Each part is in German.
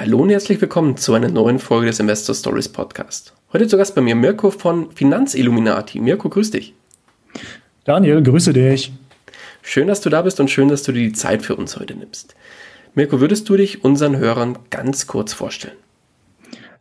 Hallo und herzlich willkommen zu einer neuen Folge des Investor Stories Podcast. Heute zu Gast bei mir Mirko von Finanzilluminati. Mirko, grüß dich. Daniel, grüße dich. Schön, dass du da bist und schön, dass du dir die Zeit für uns heute nimmst. Mirko, würdest du dich unseren Hörern ganz kurz vorstellen?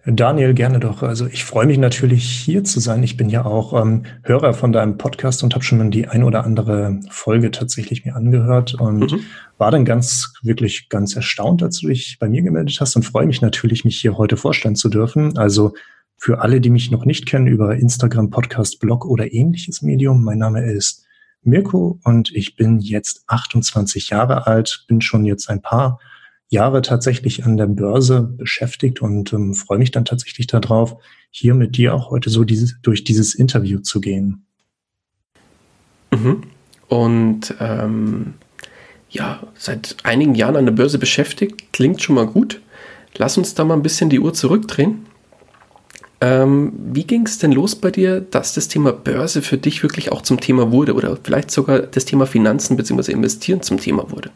Daniel, gerne doch. Also ich freue mich natürlich hier zu sein. Ich bin ja auch ähm, Hörer von deinem Podcast und habe schon die ein oder andere Folge tatsächlich mir angehört und mhm. war dann ganz, wirklich ganz erstaunt, als du dich bei mir gemeldet hast und freue mich natürlich, mich hier heute vorstellen zu dürfen. Also für alle, die mich noch nicht kennen über Instagram, Podcast, Blog oder ähnliches Medium, mein Name ist Mirko und ich bin jetzt 28 Jahre alt, bin schon jetzt ein paar Jahre tatsächlich an der Börse beschäftigt und ähm, freue mich dann tatsächlich darauf, hier mit dir auch heute so dieses, durch dieses Interview zu gehen. Mhm. Und ähm, ja, seit einigen Jahren an der Börse beschäftigt, klingt schon mal gut. Lass uns da mal ein bisschen die Uhr zurückdrehen. Ähm, wie ging es denn los bei dir, dass das Thema Börse für dich wirklich auch zum Thema wurde oder vielleicht sogar das Thema Finanzen bzw. Investieren zum Thema wurde?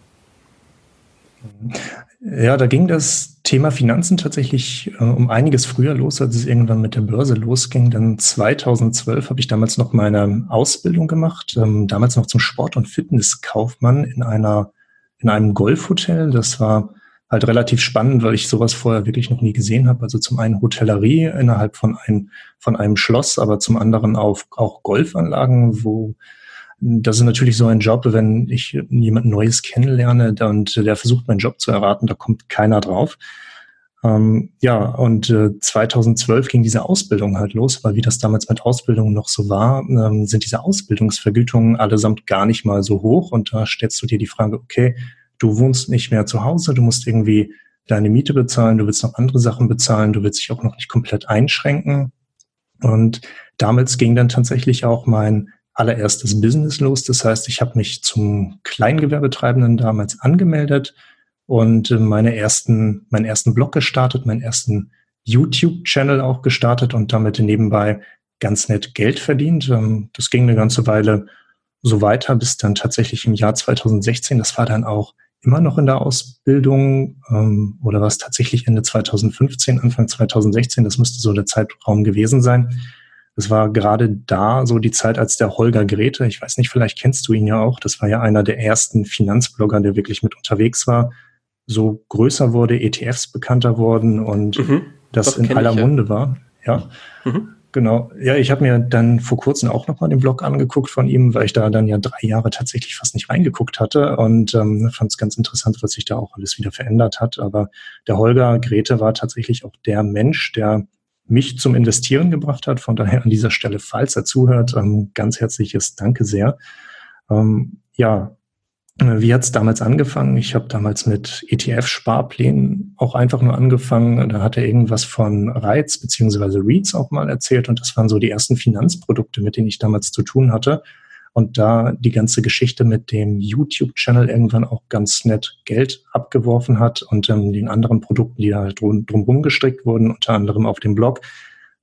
Ja, da ging das Thema Finanzen tatsächlich äh, um einiges früher los, als es irgendwann mit der Börse losging. Dann 2012 habe ich damals noch meine Ausbildung gemacht, ähm, damals noch zum Sport- und Fitnesskaufmann in einer in einem Golfhotel. Das war halt relativ spannend, weil ich sowas vorher wirklich noch nie gesehen habe. Also zum einen Hotellerie innerhalb von, ein, von einem Schloss, aber zum anderen auch, auch Golfanlagen, wo das ist natürlich so ein Job, wenn ich jemand Neues kennenlerne und der versucht, meinen Job zu erraten, da kommt keiner drauf. Ähm, ja, und äh, 2012 ging diese Ausbildung halt los, weil wie das damals mit Ausbildungen noch so war, ähm, sind diese Ausbildungsvergütungen allesamt gar nicht mal so hoch. Und da stellst du dir die Frage, okay, du wohnst nicht mehr zu Hause, du musst irgendwie deine Miete bezahlen, du willst noch andere Sachen bezahlen, du willst dich auch noch nicht komplett einschränken. Und damals ging dann tatsächlich auch mein allererstes Business los. Das heißt, ich habe mich zum Kleingewerbetreibenden damals angemeldet und äh, meine ersten, meinen ersten Blog gestartet, meinen ersten YouTube-Channel auch gestartet und damit nebenbei ganz nett Geld verdient. Ähm, das ging eine ganze Weile so weiter, bis dann tatsächlich im Jahr 2016, das war dann auch immer noch in der Ausbildung ähm, oder war es tatsächlich Ende 2015, Anfang 2016, das müsste so der Zeitraum gewesen sein, das war gerade da so die Zeit, als der Holger Grete, ich weiß nicht, vielleicht kennst du ihn ja auch, das war ja einer der ersten Finanzblogger, der wirklich mit unterwegs war, so größer wurde, ETFs bekannter wurden und mhm, das in aller ich, ja. Munde war. Ja. Mhm. Genau. Ja, ich habe mir dann vor kurzem auch nochmal den Blog angeguckt von ihm, weil ich da dann ja drei Jahre tatsächlich fast nicht reingeguckt hatte und ähm, fand es ganz interessant, was sich da auch alles wieder verändert hat. Aber der Holger Grete war tatsächlich auch der Mensch, der mich zum Investieren gebracht hat. Von daher an dieser Stelle, falls er zuhört, ähm, ganz herzliches Danke sehr. Ähm, ja, äh, wie hat es damals angefangen? Ich habe damals mit ETF-Sparplänen auch einfach nur angefangen. Da hat er irgendwas von Reiz beziehungsweise REITs auch mal erzählt und das waren so die ersten Finanzprodukte, mit denen ich damals zu tun hatte und da die ganze Geschichte mit dem YouTube-Channel irgendwann auch ganz nett Geld abgeworfen hat und ähm, den anderen Produkten, die da halt drum, drumherum gestrickt wurden, unter anderem auf dem Blog,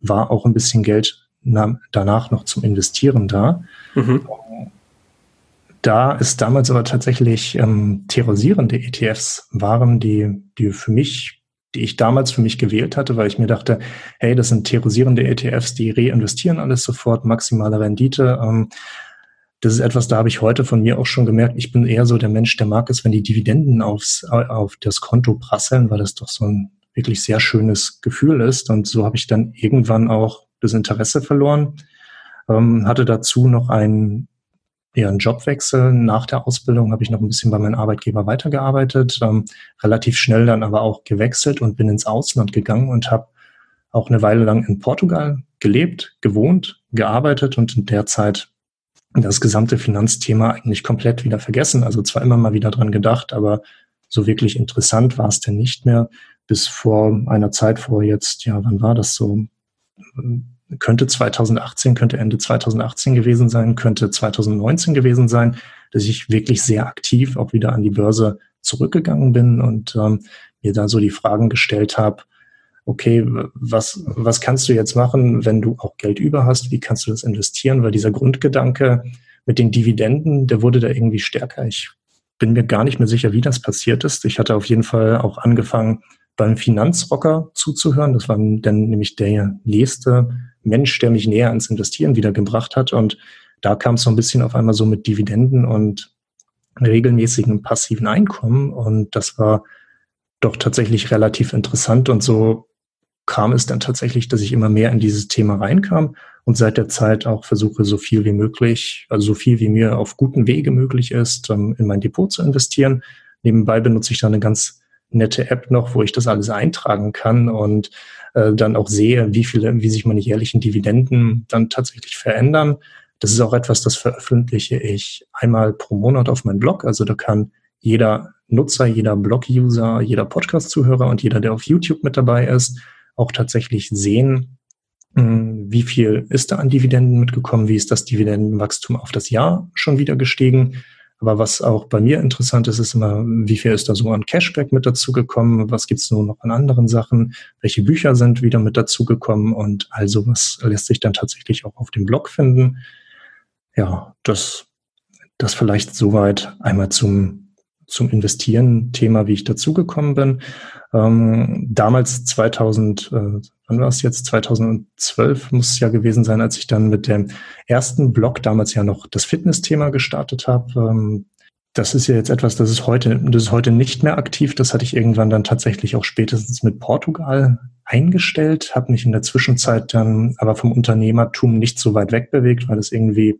war auch ein bisschen Geld danach noch zum Investieren da. Mhm. Da ist damals aber tatsächlich ähm, terrorisierende ETFs waren, die, die für mich, die ich damals für mich gewählt hatte, weil ich mir dachte, hey, das sind terrorisierende ETFs, die reinvestieren alles sofort, maximale Rendite. Ähm, das ist etwas, da habe ich heute von mir auch schon gemerkt, ich bin eher so der Mensch, der mag es, wenn die Dividenden aufs, auf das Konto prasseln, weil das doch so ein wirklich sehr schönes Gefühl ist. Und so habe ich dann irgendwann auch das Interesse verloren. Ähm, hatte dazu noch einen, eher einen Jobwechsel. Nach der Ausbildung habe ich noch ein bisschen bei meinem Arbeitgeber weitergearbeitet, ähm, relativ schnell dann aber auch gewechselt und bin ins Ausland gegangen und habe auch eine Weile lang in Portugal gelebt, gewohnt, gearbeitet und in der Zeit das gesamte Finanzthema eigentlich komplett wieder vergessen. Also zwar immer mal wieder dran gedacht, aber so wirklich interessant war es denn nicht mehr. Bis vor einer Zeit vor jetzt, ja, wann war das so? Könnte 2018, könnte Ende 2018 gewesen sein, könnte 2019 gewesen sein, dass ich wirklich sehr aktiv auch wieder an die Börse zurückgegangen bin und ähm, mir da so die Fragen gestellt habe, okay, was, was kannst du jetzt machen, wenn du auch Geld über hast? Wie kannst du das investieren? Weil dieser Grundgedanke mit den Dividenden, der wurde da irgendwie stärker. Ich bin mir gar nicht mehr sicher, wie das passiert ist. Ich hatte auf jeden Fall auch angefangen, beim Finanzrocker zuzuhören. Das war dann nämlich der nächste Mensch, der mich näher ans Investieren wieder gebracht hat. Und da kam es so ein bisschen auf einmal so mit Dividenden und regelmäßigen passiven Einkommen. Und das war doch tatsächlich relativ interessant. Und so kam es dann tatsächlich, dass ich immer mehr in dieses Thema reinkam und seit der Zeit auch versuche, so viel wie möglich, also so viel wie mir auf guten Wege möglich ist, ähm, in mein Depot zu investieren. Nebenbei benutze ich da eine ganz nette App noch, wo ich das alles eintragen kann und äh, dann auch sehe, wie viele, wie sich meine jährlichen Dividenden dann tatsächlich verändern. Das ist auch etwas, das veröffentliche ich einmal pro Monat auf meinem Blog. Also da kann jeder Nutzer, jeder Blog-User, jeder Podcast-Zuhörer und jeder, der auf YouTube mit dabei ist, auch tatsächlich sehen, hm, wie viel ist da an Dividenden mitgekommen, wie ist das Dividendenwachstum auf das Jahr schon wieder gestiegen. Aber was auch bei mir interessant ist, ist immer, wie viel ist da so an Cashback mit dazugekommen, was gibt's nur noch an anderen Sachen, welche Bücher sind wieder mit dazugekommen und all sowas lässt sich dann tatsächlich auch auf dem Blog finden. Ja, das, das vielleicht soweit einmal zum zum Investieren-Thema, wie ich dazugekommen bin. Ähm, damals 2000, äh, wann war es jetzt? 2012 muss es ja gewesen sein, als ich dann mit dem ersten Blog damals ja noch das Fitness-Thema gestartet habe. Ähm, das ist ja jetzt etwas, das ist heute, das ist heute nicht mehr aktiv. Das hatte ich irgendwann dann tatsächlich auch spätestens mit Portugal eingestellt, habe mich in der Zwischenzeit dann aber vom Unternehmertum nicht so weit wegbewegt, weil es irgendwie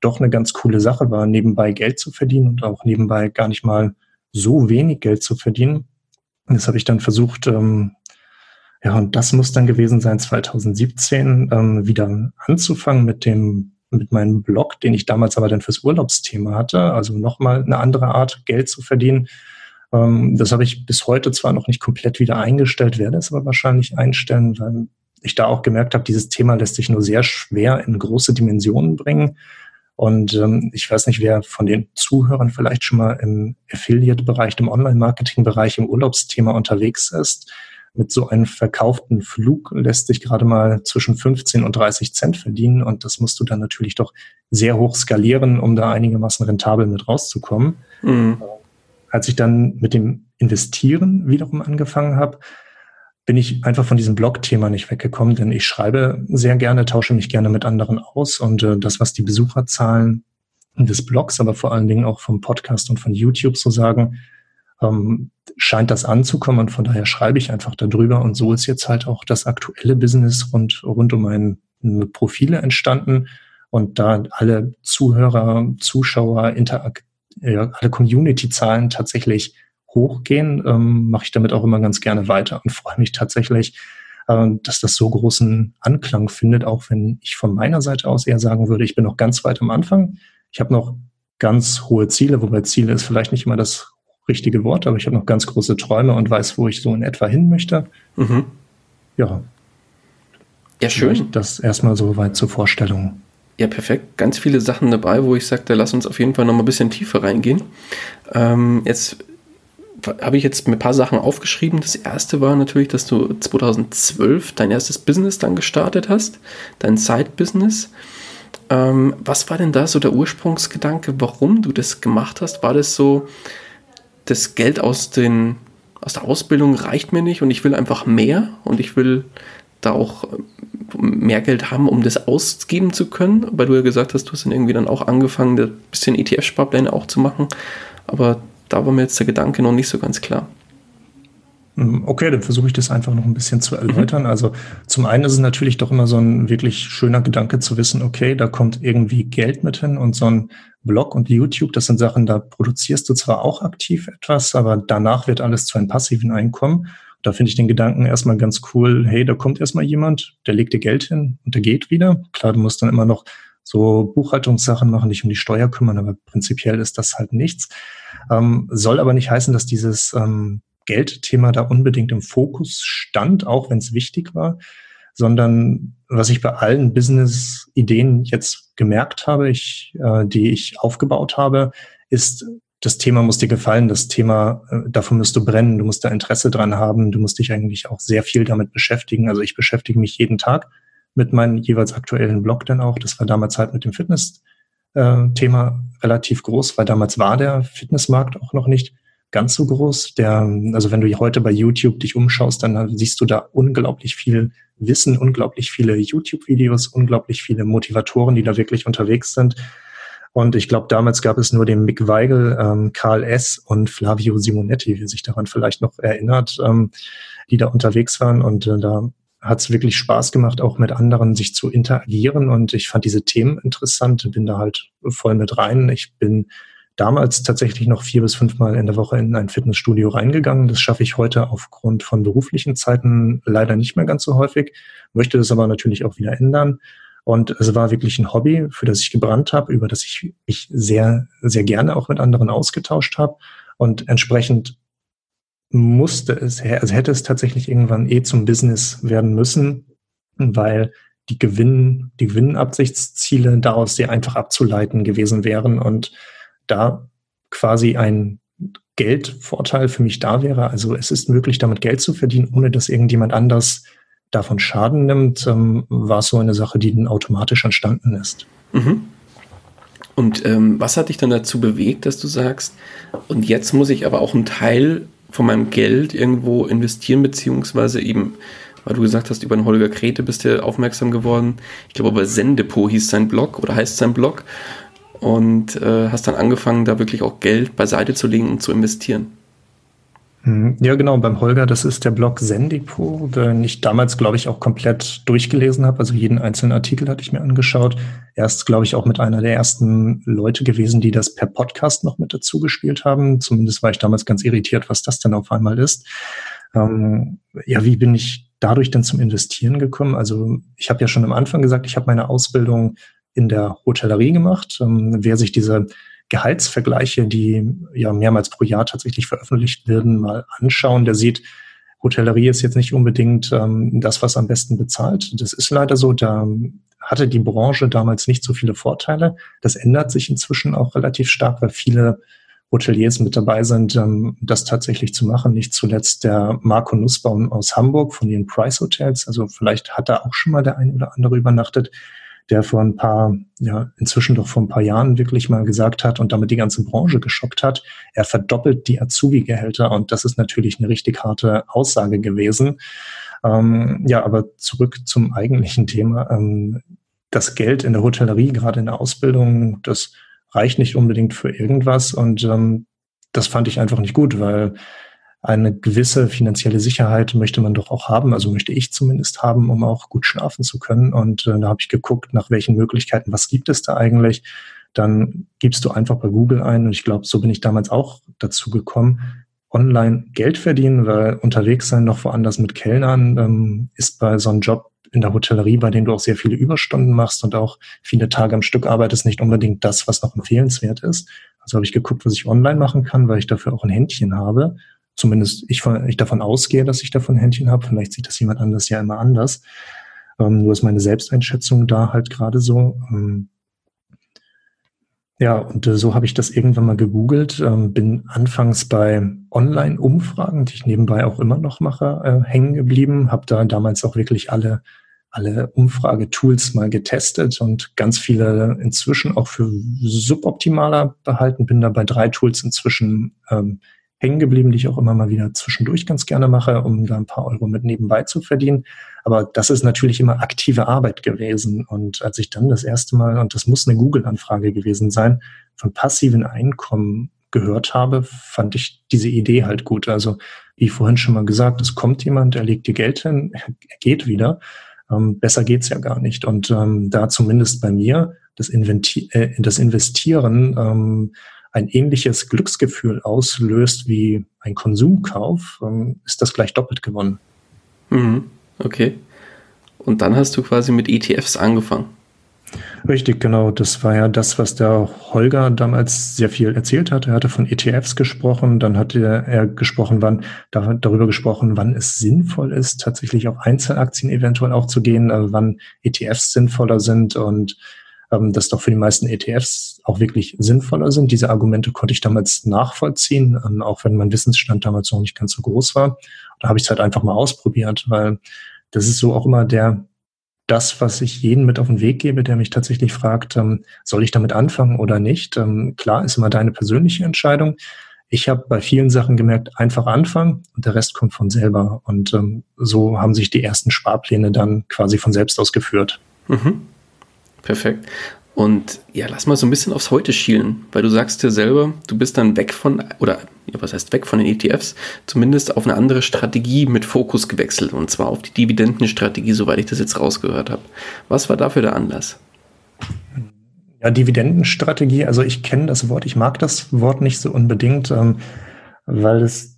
doch eine ganz coole Sache war, nebenbei Geld zu verdienen und auch nebenbei gar nicht mal so wenig Geld zu verdienen. Das habe ich dann versucht, ähm, ja, und das muss dann gewesen sein, 2017 ähm, wieder anzufangen mit dem, mit meinem Blog, den ich damals aber dann fürs Urlaubsthema hatte, also nochmal eine andere Art, Geld zu verdienen. Ähm, das habe ich bis heute zwar noch nicht komplett wieder eingestellt, werde es aber wahrscheinlich einstellen, weil ich da auch gemerkt habe, dieses Thema lässt sich nur sehr schwer in große Dimensionen bringen. Und ähm, ich weiß nicht, wer von den Zuhörern vielleicht schon mal im Affiliate-Bereich, im Online-Marketing-Bereich, im Urlaubsthema unterwegs ist. Mit so einem verkauften Flug lässt sich gerade mal zwischen 15 und 30 Cent verdienen. Und das musst du dann natürlich doch sehr hoch skalieren, um da einigermaßen rentabel mit rauszukommen. Mhm. Als ich dann mit dem Investieren wiederum angefangen habe, bin ich einfach von diesem Blog-Thema nicht weggekommen, denn ich schreibe sehr gerne, tausche mich gerne mit anderen aus und äh, das, was die Besucherzahlen des Blogs, aber vor allen Dingen auch vom Podcast und von YouTube so sagen, ähm, scheint das anzukommen und von daher schreibe ich einfach darüber und so ist jetzt halt auch das aktuelle Business rund, rund um meine Profile entstanden und da alle Zuhörer, Zuschauer, Interakt, ja, alle Community-Zahlen tatsächlich hochgehen, ähm, mache ich damit auch immer ganz gerne weiter und freue mich tatsächlich, äh, dass das so großen Anklang findet, auch wenn ich von meiner Seite aus eher sagen würde, ich bin noch ganz weit am Anfang. Ich habe noch ganz hohe Ziele, wobei Ziele ist vielleicht nicht immer das richtige Wort, aber ich habe noch ganz große Träume und weiß, wo ich so in etwa hin möchte. Mhm. Ja. Ja, schön. Das erstmal so weit zur Vorstellung. Ja, perfekt. Ganz viele Sachen dabei, wo ich sagte, lass uns auf jeden Fall noch mal ein bisschen tiefer reingehen. Ähm, jetzt habe ich jetzt ein paar Sachen aufgeschrieben. Das erste war natürlich, dass du 2012 dein erstes Business dann gestartet hast, dein Side-Business. Ähm, was war denn da so der Ursprungsgedanke, warum du das gemacht hast? War das so, das Geld aus, den, aus der Ausbildung reicht mir nicht und ich will einfach mehr und ich will da auch mehr Geld haben, um das ausgeben zu können, weil du ja gesagt hast, du hast dann irgendwie dann auch angefangen, ein bisschen ETF-Sparpläne auch zu machen. Aber da war mir jetzt der Gedanke noch nicht so ganz klar. Hm, okay, dann versuche ich das einfach noch ein bisschen zu erläutern. Mhm. Also zum einen ist es natürlich doch immer so ein wirklich schöner Gedanke zu wissen, okay, da kommt irgendwie Geld mit hin und so ein Blog und YouTube, das sind Sachen, da produzierst du zwar auch aktiv etwas, aber danach wird alles zu einem passiven Einkommen. Da finde ich den Gedanken erstmal ganz cool, hey, da kommt erstmal jemand, der legt dir Geld hin und der geht wieder. Klar, du musst dann immer noch so Buchhaltungssachen machen, dich um die Steuer kümmern, aber prinzipiell ist das halt nichts. Ähm, soll aber nicht heißen, dass dieses ähm, Geldthema da unbedingt im Fokus stand, auch wenn es wichtig war, sondern was ich bei allen Business-Ideen jetzt gemerkt habe, ich, äh, die ich aufgebaut habe, ist, das Thema muss dir gefallen, das Thema, äh, davon musst du brennen, du musst da Interesse dran haben, du musst dich eigentlich auch sehr viel damit beschäftigen. Also ich beschäftige mich jeden Tag mit meinem jeweils aktuellen Blog dann auch. Das war damals halt mit dem Fitness-Thema äh, relativ groß, weil damals war der Fitnessmarkt auch noch nicht ganz so groß. Der, also wenn du heute bei YouTube dich umschaust, dann siehst du da unglaublich viel Wissen, unglaublich viele YouTube-Videos, unglaublich viele Motivatoren, die da wirklich unterwegs sind. Und ich glaube, damals gab es nur den Mick Weigel, ähm, Karl S. und Flavio Simonetti, wie sich daran vielleicht noch erinnert, ähm, die da unterwegs waren. Und äh, da hat es wirklich Spaß gemacht, auch mit anderen sich zu interagieren. Und ich fand diese Themen interessant, bin da halt voll mit rein. Ich bin damals tatsächlich noch vier bis fünfmal in der Woche in ein Fitnessstudio reingegangen. Das schaffe ich heute aufgrund von beruflichen Zeiten leider nicht mehr ganz so häufig, möchte das aber natürlich auch wieder ändern. Und es war wirklich ein Hobby, für das ich gebrannt habe, über das ich mich sehr, sehr gerne auch mit anderen ausgetauscht habe. Und entsprechend musste es, also hätte es tatsächlich irgendwann eh zum Business werden müssen, weil die Gewinn, die Gewinnabsichtsziele daraus sehr einfach abzuleiten gewesen wären und da quasi ein Geldvorteil für mich da wäre. Also es ist möglich, damit Geld zu verdienen, ohne dass irgendjemand anders davon Schaden nimmt, ähm, war es so eine Sache, die dann automatisch entstanden ist. Mhm. Und ähm, was hat dich dann dazu bewegt, dass du sagst, und jetzt muss ich aber auch einen Teil von meinem Geld irgendwo investieren, beziehungsweise eben, weil du gesagt hast, über den Holger Krete bist du aufmerksam geworden. Ich glaube, aber Sendepot hieß sein Blog oder heißt sein Blog und äh, hast dann angefangen, da wirklich auch Geld beiseite zu legen und zu investieren. Hm, ja, genau, beim Holger, das ist der Blog Sendepot, den ich damals, glaube ich, auch komplett durchgelesen habe. Also jeden einzelnen Artikel hatte ich mir angeschaut. Er ist, glaube ich, auch mit einer der ersten Leute gewesen, die das per Podcast noch mit dazu gespielt haben. Zumindest war ich damals ganz irritiert, was das denn auf einmal ist. Ähm, ja, wie bin ich dadurch dann zum Investieren gekommen? Also ich habe ja schon am Anfang gesagt, ich habe meine Ausbildung in der Hotellerie gemacht. Ähm, wer sich diese Gehaltsvergleiche, die ja mehrmals pro Jahr tatsächlich veröffentlicht werden, mal anschauen, der sieht, Hotellerie ist jetzt nicht unbedingt ähm, das, was am besten bezahlt. Das ist leider so. Da hatte die Branche damals nicht so viele Vorteile. Das ändert sich inzwischen auch relativ stark, weil viele Hoteliers mit dabei sind, ähm, das tatsächlich zu machen. Nicht zuletzt der Marco Nussbaum aus Hamburg von den Price Hotels. Also vielleicht hat da auch schon mal der ein oder andere übernachtet der vor ein paar, ja, inzwischen doch vor ein paar Jahren wirklich mal gesagt hat und damit die ganze Branche geschockt hat, er verdoppelt die Azubi-Gehälter und das ist natürlich eine richtig harte Aussage gewesen. Ähm, ja, aber zurück zum eigentlichen Thema. Ähm, das Geld in der Hotellerie, gerade in der Ausbildung, das reicht nicht unbedingt für irgendwas und ähm, das fand ich einfach nicht gut, weil eine gewisse finanzielle Sicherheit möchte man doch auch haben, also möchte ich zumindest haben, um auch gut schlafen zu können. Und äh, da habe ich geguckt, nach welchen Möglichkeiten, was gibt es da eigentlich. Dann gibst du einfach bei Google ein und ich glaube, so bin ich damals auch dazu gekommen, online Geld verdienen, weil unterwegs sein noch woanders mit Kellnern ähm, ist bei so einem Job in der Hotellerie, bei dem du auch sehr viele Überstunden machst und auch viele Tage am Stück arbeitest, nicht unbedingt das, was noch empfehlenswert ist. Also habe ich geguckt, was ich online machen kann, weil ich dafür auch ein Händchen habe zumindest ich, ich davon ausgehe, dass ich davon Händchen habe. Vielleicht sieht das jemand anders ja immer anders. Ähm, nur ist meine Selbsteinschätzung da halt gerade so. Ähm, Ja, und äh, so habe ich das irgendwann mal gegoogelt, ähm, bin anfangs bei Online-Umfragen, die ich nebenbei auch immer noch mache, äh, hängen geblieben, habe da damals auch wirklich alle alle Umfragetools mal getestet und ganz viele inzwischen auch für suboptimaler behalten. Bin da bei drei Tools inzwischen ähm, hängen geblieben, die ich auch immer mal wieder zwischendurch ganz gerne mache, um da ein paar Euro mit nebenbei zu verdienen. Aber das ist natürlich immer aktive Arbeit gewesen. Und als ich dann das erste Mal, und das muss eine Google-Anfrage gewesen sein, von passiven Einkommen gehört habe, fand ich diese Idee halt gut. Also, wie vorhin schon mal gesagt, es kommt jemand, er legt dir Geld hin, er geht wieder. Ähm, besser geht's ja gar nicht. Und ähm, da zumindest bei mir das, Inventi äh, das Investieren ähm, ein ähnliches Glücksgefühl auslöst wie ein Konsumkauf, ähm, ist das gleich doppelt gewonnen. Mhm. Okay. Und dann hast du quasi mit ETFs angefangen. Richtig, genau. Das war ja das, was der Holger damals sehr viel erzählt hat. Er hatte von ETFs gesprochen, dann hatte er gesprochen, wann darüber gesprochen, wann es sinnvoll ist, tatsächlich auf Einzelaktien eventuell auch zu gehen, äh, wann ETFs sinnvoller sind und ähm, dass doch für die meisten ETFs auch wirklich sinnvoller sind. Diese Argumente konnte ich damals nachvollziehen, ähm, auch wenn mein Wissensstand damals noch nicht ganz so groß war. Da habe ich es halt einfach mal ausprobiert, weil das ist so auch immer der das, was ich jeden mit auf den Weg gebe, der mich tatsächlich fragt, ähm, soll ich damit anfangen oder nicht? Ähm, klar, ist immer deine persönliche Entscheidung. Ich habe bei vielen Sachen gemerkt, einfach anfangen und der Rest kommt von selber. Und ähm, so haben sich die ersten Sparpläne dann quasi von selbst ausgeführt. Mhm. Perfekt. Und ja, lass mal so ein bisschen aufs Heute schielen, weil du sagst dir selber, du bist dann weg von, oder ja, was heißt weg von den ETFs, zumindest auf eine andere Strategie mit Fokus gewechselt und zwar auf die Dividendenstrategie, soweit ich das jetzt rausgehört habe. Was war dafür der Anlass? Ja, Dividendenstrategie, also ich kenne das Wort, ich mag das Wort nicht so unbedingt, ähm, weil es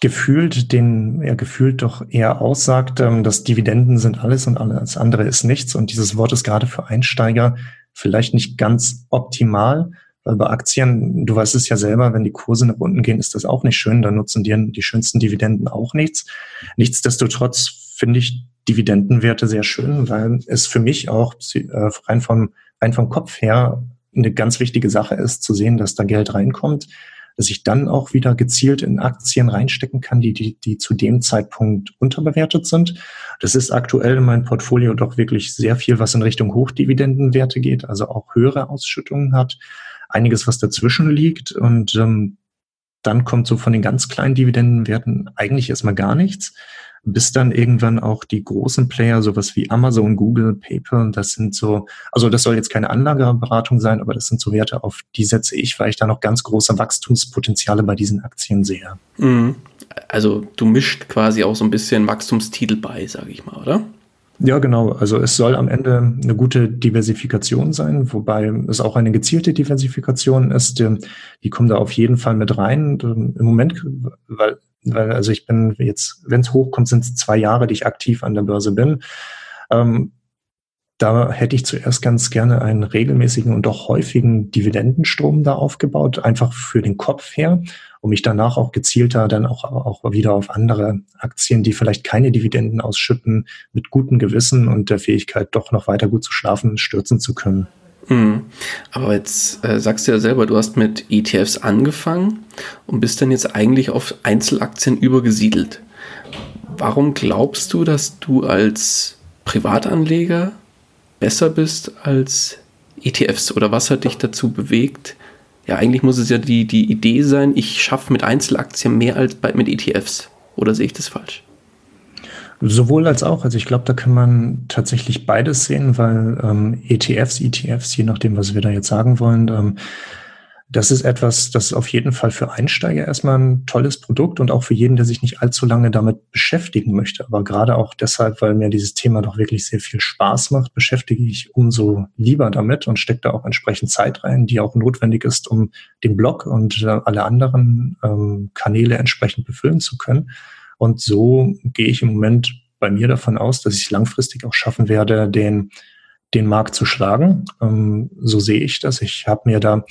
gefühlt den, er gefühlt doch eher aussagt, ähm, dass Dividenden sind alles und alles andere ist nichts. Und dieses Wort ist gerade für Einsteiger vielleicht nicht ganz optimal, weil bei Aktien, du weißt es ja selber, wenn die Kurse nach unten gehen, ist das auch nicht schön. Dann nutzen dir die schönsten Dividenden auch nichts. Nichtsdestotrotz finde ich Dividendenwerte sehr schön, weil es für mich auch äh, rein vom, rein vom Kopf her eine ganz wichtige Sache ist, zu sehen, dass da Geld reinkommt dass ich dann auch wieder gezielt in Aktien reinstecken kann, die, die, die zu dem Zeitpunkt unterbewertet sind. Das ist aktuell in meinem Portfolio doch wirklich sehr viel, was in Richtung Hochdividendenwerte geht, also auch höhere Ausschüttungen hat. Einiges, was dazwischen liegt und ähm, dann kommt so von den ganz kleinen Dividendenwerten eigentlich erstmal gar nichts bis dann irgendwann auch die großen Player, sowas wie Amazon, Google, PayPal, das sind so, also das soll jetzt keine Anlageberatung sein, aber das sind so Werte, auf die setze ich, weil ich da noch ganz große Wachstumspotenziale bei diesen Aktien sehe. Mhm. Also du mischt quasi auch so ein bisschen Wachstumstitel bei, sage ich mal, oder? Ja, genau. Also es soll am Ende eine gute Diversifikation sein, wobei es auch eine gezielte Diversifikation ist. Die kommen da auf jeden Fall mit rein. Im Moment, weil weil also ich bin jetzt, wenn es hochkommt, sind es zwei Jahre, die ich aktiv an der Börse bin. Ähm, da hätte ich zuerst ganz gerne einen regelmäßigen und doch häufigen Dividendenstrom da aufgebaut, einfach für den Kopf her, um mich danach auch gezielter dann auch, auch wieder auf andere Aktien, die vielleicht keine Dividenden ausschütten, mit gutem Gewissen und der Fähigkeit, doch noch weiter gut zu schlafen, stürzen zu können. Mhm. Aber jetzt äh, sagst du ja selber, du hast mit ETFs angefangen und bist dann jetzt eigentlich auf Einzelaktien übergesiedelt. Warum glaubst du, dass du als Privatanleger besser bist als ETFs? Oder was hat dich dazu bewegt? Ja, eigentlich muss es ja die, die Idee sein, ich schaffe mit Einzelaktien mehr als bei, mit ETFs. Oder sehe ich das falsch? Sowohl als auch. Also ich glaube, da kann man tatsächlich beides sehen, weil ähm, ETFs, ETFs, je nachdem, was wir da jetzt sagen wollen, ähm, das ist etwas, das auf jeden Fall für Einsteiger erstmal ein tolles Produkt und auch für jeden, der sich nicht allzu lange damit beschäftigen möchte. Aber gerade auch deshalb, weil mir dieses Thema doch wirklich sehr viel Spaß macht, beschäftige ich umso lieber damit und stecke da auch entsprechend Zeit rein, die auch notwendig ist, um den Blog und äh, alle anderen ähm, Kanäle entsprechend befüllen zu können. Und so gehe ich im Moment bei mir davon aus, dass ich es langfristig auch schaffen werde, den, den Markt zu schlagen. Ähm, so sehe ich das. Ich habe mir da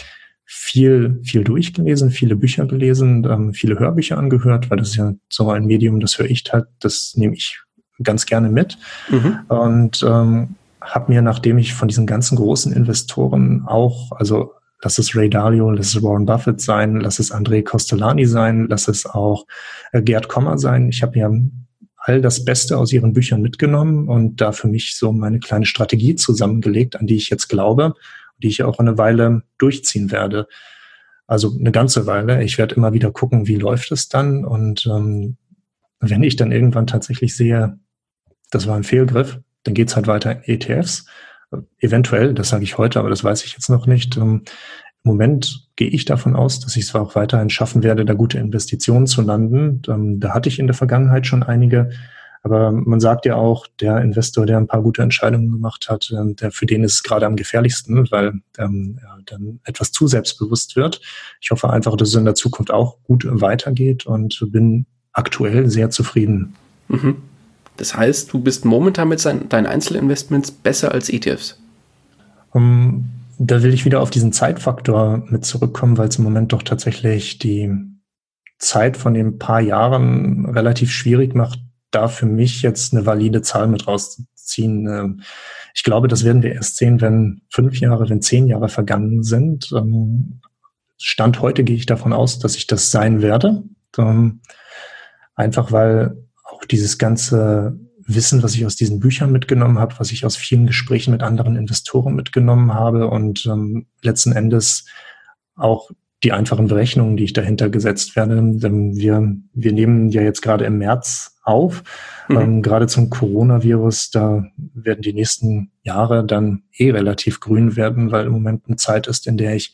viel, viel durchgelesen, viele Bücher gelesen, ähm, viele Hörbücher angehört, weil das ist ja so ein Medium, das höre ich halt, das nehme ich ganz gerne mit. Mhm. Und ähm, habe mir, nachdem ich von diesen ganzen großen Investoren auch, also lass es Ray Dalio, lass es Warren Buffett sein, lass es André Costellani sein, lass es auch äh, Gerd Kommer sein. Ich habe ja all das Beste aus ihren Büchern mitgenommen und da für mich so meine kleine Strategie zusammengelegt, an die ich jetzt glaube, die ich auch eine Weile durchziehen werde. Also eine ganze Weile. Ich werde immer wieder gucken, wie läuft es dann. Und ähm, wenn ich dann irgendwann tatsächlich sehe, das war ein Fehlgriff, dann geht's halt weiter in ETFs. Eventuell, das sage ich heute, aber das weiß ich jetzt noch nicht. Ähm, Im Moment gehe ich davon aus, dass ich es auch weiterhin schaffen werde, da gute Investitionen zu landen. Ähm, da hatte ich in der Vergangenheit schon einige. Aber man sagt ja auch, der Investor, der ein paar gute Entscheidungen gemacht hat, ähm, der für den ist es gerade am gefährlichsten, weil ähm, er dann etwas zu selbstbewusst wird. Ich hoffe einfach, dass es in der Zukunft auch gut weitergeht und bin aktuell sehr zufrieden. Mhm. Das heißt, du bist momentan mit deinen Einzelinvestments besser als ETFs? Um, da will ich wieder auf diesen Zeitfaktor mit zurückkommen, weil es im Moment doch tatsächlich die Zeit von den paar Jahren relativ schwierig macht, da für mich jetzt eine valide Zahl mit rauszuziehen. Ähm, ich glaube, das werden wir erst sehen, wenn fünf Jahre, wenn zehn Jahre vergangen sind. Ähm, Stand heute gehe ich davon aus, dass ich das sein werde. Ähm, einfach weil dieses ganze Wissen, was ich aus diesen Büchern mitgenommen habe, was ich aus vielen Gesprächen mit anderen Investoren mitgenommen habe und letzten Endes auch die einfachen Berechnungen, die ich dahinter gesetzt werde. Wir, wir nehmen ja jetzt gerade im März auf. Mhm. Ähm, gerade zum Coronavirus, da werden die nächsten Jahre dann eh relativ grün werden, weil im Moment eine Zeit ist, in der ich,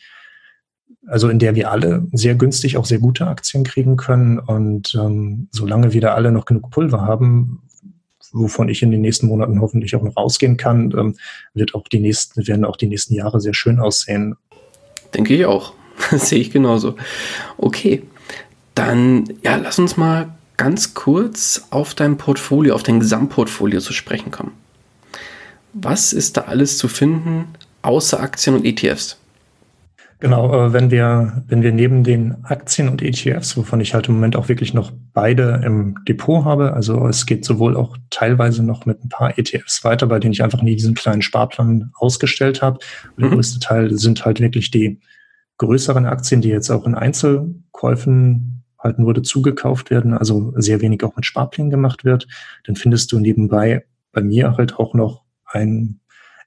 also in der wir alle sehr günstig auch sehr gute Aktien kriegen können. Und ähm, solange wir da alle noch genug Pulver haben, wovon ich in den nächsten Monaten hoffentlich auch noch rausgehen kann, ähm, wird auch die nächsten, werden auch die nächsten Jahre sehr schön aussehen. Denke ich auch. Sehe ich genauso. Okay, dann ja, lass uns mal ganz kurz auf dein Portfolio, auf dein Gesamtportfolio zu sprechen kommen. Was ist da alles zu finden außer Aktien und ETFs? Genau, wenn wir, wenn wir neben den Aktien und ETFs, wovon ich halt im Moment auch wirklich noch beide im Depot habe, also es geht sowohl auch teilweise noch mit ein paar ETFs weiter, bei denen ich einfach nie diesen kleinen Sparplan ausgestellt habe. Der mhm. größte Teil sind halt wirklich die größeren Aktien, die jetzt auch in Einzelkäufen halt nur zugekauft werden, also sehr wenig auch mit Sparplänen gemacht wird, dann findest du nebenbei bei mir halt auch noch einen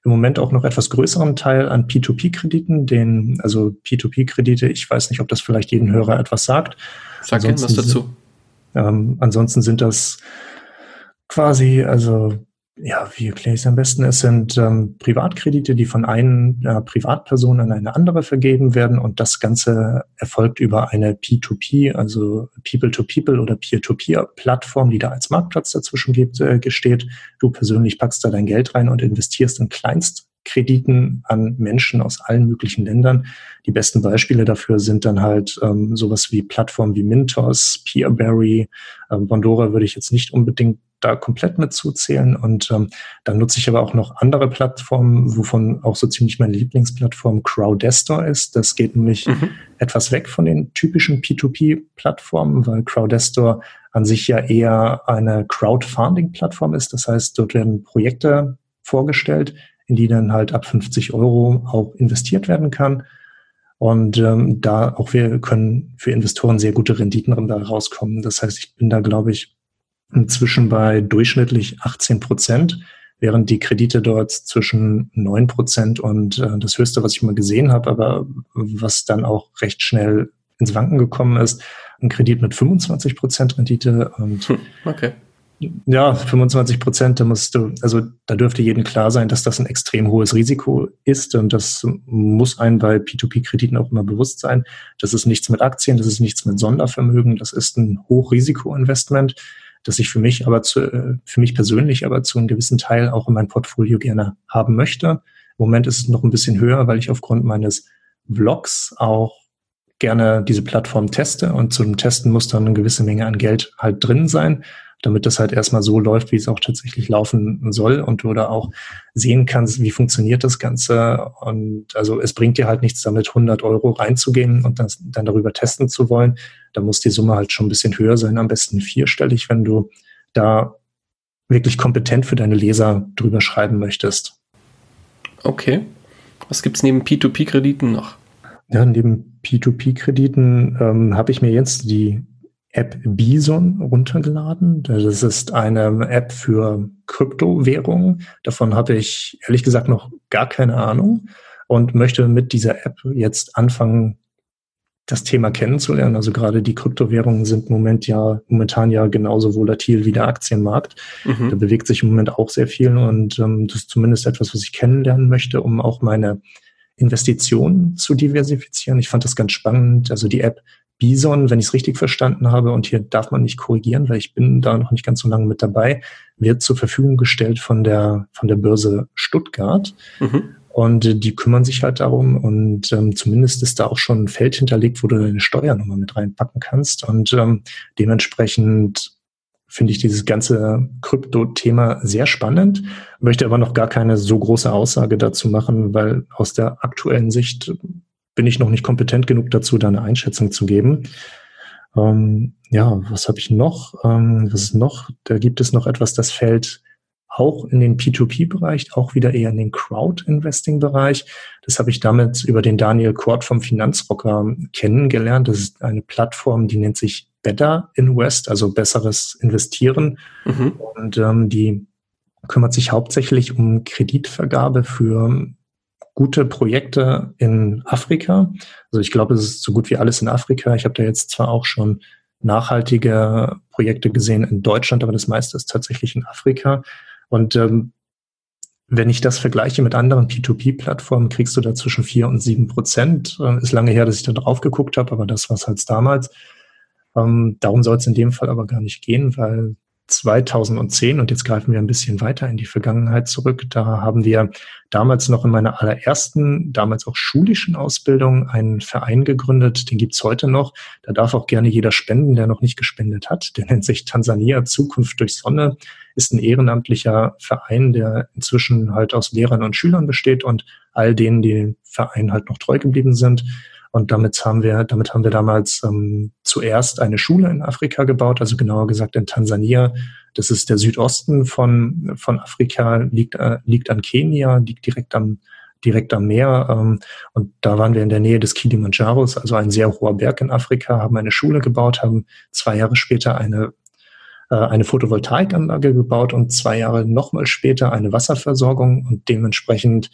im Moment auch noch etwas größeren Teil an P2P-Krediten, den, also P2P-Kredite, ich weiß nicht, ob das vielleicht jeden Hörer etwas sagt. Sag gerne was dazu. Ähm, ansonsten sind das quasi, also ja, wie erkläre ich es am besten? Es sind ähm, Privatkredite, die von einer äh, Privatperson an eine andere vergeben werden und das Ganze erfolgt über eine P2P, also People-to-People oder Peer-to-Peer-Plattform, die da als Marktplatz dazwischen gibt, äh, gesteht. Du persönlich packst da dein Geld rein und investierst in Kleinstkrediten an Menschen aus allen möglichen Ländern. Die besten Beispiele dafür sind dann halt ähm, sowas wie Plattformen wie Mintos, Peerberry, ähm, Bondora würde ich jetzt nicht unbedingt da komplett mit zuzählen. Und ähm, dann nutze ich aber auch noch andere Plattformen, wovon auch so ziemlich meine Lieblingsplattform Crowdestor ist. Das geht nämlich mhm. etwas weg von den typischen P2P-Plattformen, weil Crowdestor an sich ja eher eine Crowdfunding-Plattform ist. Das heißt, dort werden Projekte vorgestellt, in die dann halt ab 50 Euro auch investiert werden kann. Und ähm, da auch wir können für Investoren sehr gute Renditen da rauskommen. Das heißt, ich bin da, glaube ich, inzwischen bei durchschnittlich 18 Prozent, während die Kredite dort zwischen 9 Prozent und äh, das höchste, was ich mal gesehen habe, aber was dann auch recht schnell ins Wanken gekommen ist, ein Kredit mit 25 Prozent Rendite und hm, okay. Ja, 25 Prozent, da musst du, also da dürfte jedem klar sein, dass das ein extrem hohes Risiko ist und das muss einem bei P2P-Krediten auch immer bewusst sein. Das ist nichts mit Aktien, das ist nichts mit Sondervermögen, das ist ein Hochrisiko-Investment das ich für mich aber zu, äh, für mich persönlich aber zu einem gewissen Teil auch in mein Portfolio gerne haben möchte. Im Moment ist es noch ein bisschen höher, weil ich aufgrund meines Vlogs auch gerne diese Plattform teste und zum Testen muss dann eine gewisse Menge an Geld halt drin sein damit das halt erstmal so läuft, wie es auch tatsächlich laufen soll und du da auch sehen kannst, wie funktioniert das Ganze. Und also es bringt dir halt nichts damit, 100 Euro reinzugehen und das, dann darüber testen zu wollen. Da muss die Summe halt schon ein bisschen höher sein, am besten vierstellig, wenn du da wirklich kompetent für deine Leser drüber schreiben möchtest. Okay. Was gibt es neben P2P-Krediten noch? Ja, neben P2P-Krediten ähm, habe ich mir jetzt die App Bison runtergeladen. Das ist eine App für Kryptowährungen. Davon habe ich ehrlich gesagt noch gar keine Ahnung und möchte mit dieser App jetzt anfangen, das Thema kennenzulernen. Also gerade die Kryptowährungen sind Moment ja, momentan ja genauso volatil wie der Aktienmarkt. Mhm. Da bewegt sich im Moment auch sehr viel und ähm, das ist zumindest etwas, was ich kennenlernen möchte, um auch meine Investitionen zu diversifizieren. Ich fand das ganz spannend. Also die App Bison, wenn ich es richtig verstanden habe, und hier darf man nicht korrigieren, weil ich bin da noch nicht ganz so lange mit dabei, wird zur Verfügung gestellt von der, von der Börse Stuttgart. Mhm. Und äh, die kümmern sich halt darum und ähm, zumindest ist da auch schon ein Feld hinterlegt, wo du deine Steuernummer mit reinpacken kannst. Und ähm, dementsprechend finde ich dieses ganze Krypto-Thema sehr spannend, möchte aber noch gar keine so große Aussage dazu machen, weil aus der aktuellen Sicht bin ich noch nicht kompetent genug dazu, da eine Einschätzung zu geben. Ähm, ja, was habe ich noch? Ähm, was ist noch? Da gibt es noch etwas, das fällt auch in den P2P-Bereich, auch wieder eher in den Crowd-Investing-Bereich. Das habe ich damit über den Daniel Kort vom Finanzrocker kennengelernt. Das ist eine Plattform, die nennt sich Better Invest, also besseres Investieren. Mhm. Und ähm, die kümmert sich hauptsächlich um Kreditvergabe für gute Projekte in Afrika. Also ich glaube, es ist so gut wie alles in Afrika. Ich habe da jetzt zwar auch schon nachhaltige Projekte gesehen in Deutschland, aber das meiste ist tatsächlich in Afrika. Und ähm, wenn ich das vergleiche mit anderen P2P-Plattformen, kriegst du da zwischen vier und sieben Prozent. Äh, ist lange her, dass ich da drauf geguckt habe, aber das war es halt damals. Ähm, darum soll es in dem Fall aber gar nicht gehen, weil 2010 und jetzt greifen wir ein bisschen weiter in die Vergangenheit zurück. Da haben wir damals noch in meiner allerersten, damals auch schulischen Ausbildung einen Verein gegründet. Den gibt's heute noch. Da darf auch gerne jeder spenden, der noch nicht gespendet hat. Der nennt sich Tansania Zukunft durch Sonne. Ist ein ehrenamtlicher Verein, der inzwischen halt aus Lehrern und Schülern besteht und all denen, die dem Verein halt noch treu geblieben sind. Und damit haben wir, damit haben wir damals ähm, zuerst eine Schule in Afrika gebaut, also genauer gesagt in Tansania. Das ist der Südosten von, von Afrika, liegt, äh, liegt an Kenia, liegt direkt am, direkt am Meer. Ähm, und da waren wir in der Nähe des Kilimanjaros, also ein sehr hoher Berg in Afrika, haben eine Schule gebaut, haben zwei Jahre später eine äh, eine Photovoltaikanlage gebaut und zwei Jahre nochmal später eine Wasserversorgung und dementsprechend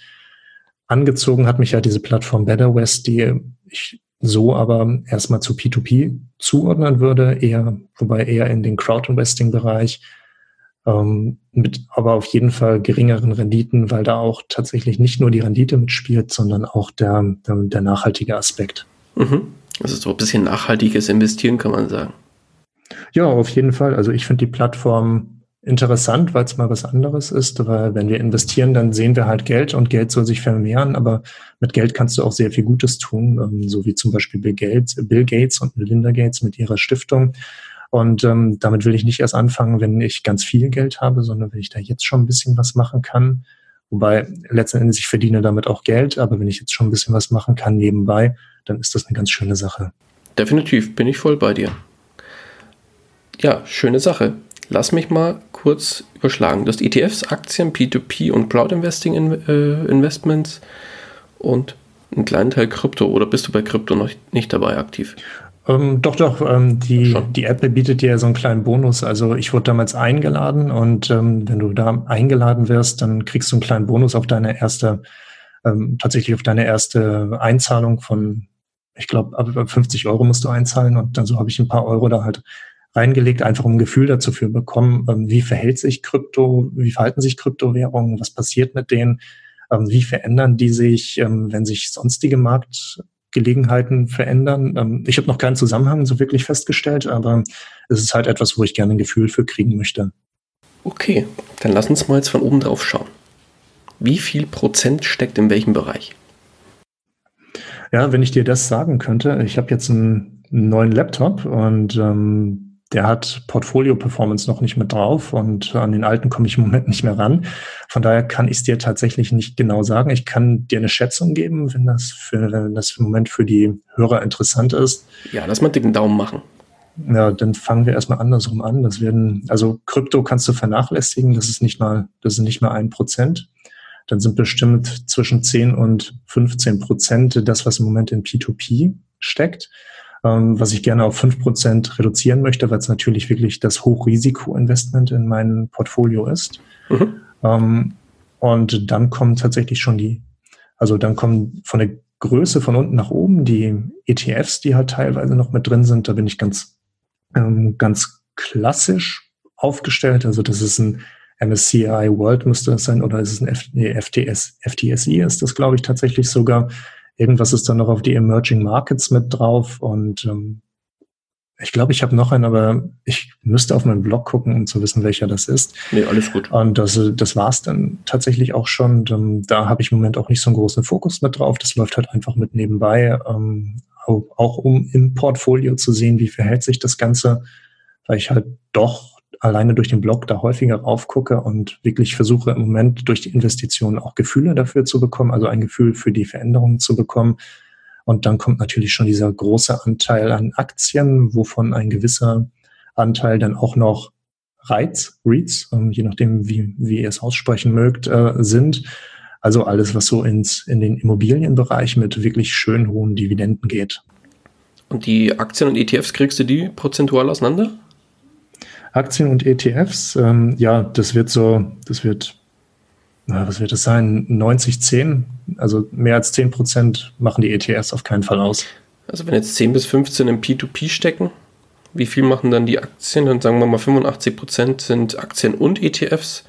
angezogen hat mich ja diese Plattform Better West, die ich so aber erstmal zu P2P zuordnen würde, eher, wobei eher in den Crowd-Investing-Bereich, ähm, mit aber auf jeden Fall geringeren Renditen, weil da auch tatsächlich nicht nur die Rendite mitspielt, sondern auch der, der, der nachhaltige Aspekt. Mhm. Also so ein bisschen nachhaltiges Investieren, kann man sagen. Ja, auf jeden Fall. Also ich finde die Plattform interessant, weil es mal was anderes ist, weil wenn wir investieren, dann sehen wir halt Geld und Geld soll sich vermehren, aber mit Geld kannst du auch sehr viel Gutes tun, ähm, so wie zum Beispiel Bill Gates, Bill Gates und Melinda Gates mit ihrer Stiftung. Und ähm, damit will ich nicht erst anfangen, wenn ich ganz viel Geld habe, sondern wenn ich da jetzt schon ein bisschen was machen kann. Wobei letzten Endes ich verdiene damit auch Geld, aber wenn ich jetzt schon ein bisschen was machen kann nebenbei, dann ist das eine ganz schöne Sache. Definitiv, bin ich voll bei dir. Ja, schöne Sache. Lass mich mal kurz überschlagen. Du hast ETFs, Aktien, P2P und Cloud Investing in, äh, Investments und einen kleinen Teil Krypto. Oder bist du bei Krypto noch nicht dabei aktiv? Ähm, doch, doch. Ähm, die, die App bietet dir so einen kleinen Bonus. Also ich wurde damals eingeladen und ähm, wenn du da eingeladen wirst, dann kriegst du einen kleinen Bonus auf deine erste, ähm, tatsächlich auf deine erste Einzahlung von, ich glaube, ab 50 Euro musst du einzahlen und dann so habe ich ein paar Euro da halt reingelegt, einfach um ein Gefühl dazu für bekommen, ähm, wie verhält sich Krypto, wie verhalten sich Kryptowährungen, was passiert mit denen, ähm, wie verändern die sich, ähm, wenn sich sonstige Marktgelegenheiten verändern. ich habe noch keinen Zusammenhang so wirklich festgestellt, aber es ist halt etwas, wo ich gerne ein Gefühl für kriegen möchte. Okay, dann lass uns mal jetzt von oben drauf schauen. Wie viel Prozent steckt in welchem Bereich? Ja, wenn ich dir das sagen könnte, ich habe jetzt einen, einen neuen Laptop und ähm, der hat Portfolio-Performance noch nicht mit drauf und an den alten komme ich im Moment nicht mehr ran. Von daher kann ich es dir tatsächlich nicht genau sagen. Ich kann dir eine Schätzung geben, wenn das für, wenn das im Moment für die Hörer interessant ist. Ja, lass mal dicken Daumen machen. Ja, dann fangen wir erstmal andersrum an. Das werden, also Krypto kannst du vernachlässigen, das ist nicht mal, das ist nicht mal ein Prozent. dann sind bestimmt zwischen 10 und 15 Prozent das, was im Moment in P2P steckt, ähm, was ich gerne auf 5 Prozent reduzieren möchte, weil es natürlich wirklich das Hochrisiko-Investment in meinem Portfolio ist. Mhm. Ähm, und dann kommen tatsächlich schon die, also dann kommen von der Größe von unten nach oben die ETFs, die halt teilweise noch mit drin sind. Da bin ich ganz, ähm, ganz klassisch aufgestellt. Also das ist ein MSCI World müsste das sein oder ist es ein FTS, FTSI ist das, glaube ich, tatsächlich sogar. Irgendwas ist dann noch auf die Emerging Markets mit drauf und ähm, ich glaube, ich habe noch einen, aber ich müsste auf meinen Blog gucken, um zu wissen, welcher das ist. Nee, alles gut. Und das, das war es dann tatsächlich auch schon. Und, ähm, da habe ich im Moment auch nicht so einen großen Fokus mit drauf. Das läuft halt einfach mit nebenbei, ähm, auch, auch um im Portfolio zu sehen, wie verhält sich das Ganze, weil ich halt doch alleine durch den Blog da häufiger raufgucke und wirklich versuche im Moment durch die Investitionen auch Gefühle dafür zu bekommen, also ein Gefühl für die Veränderungen zu bekommen. Und dann kommt natürlich schon dieser große Anteil an Aktien, wovon ein gewisser Anteil dann auch noch Reiz, REITs, ähm, je nachdem, wie, wie ihr es aussprechen mögt, äh, sind. Also alles, was so ins, in den Immobilienbereich mit wirklich schön hohen Dividenden geht. Und die Aktien und ETFs kriegst du die prozentual auseinander? Aktien und ETFs, ähm, ja, das wird so, das wird, na, was wird das sein? 90, 10? Also mehr als 10 Prozent machen die ETFs auf keinen Fall aus. Also wenn jetzt 10 bis 15 im P2P stecken, wie viel machen dann die Aktien? Dann sagen wir mal 85 Prozent sind Aktien und ETFs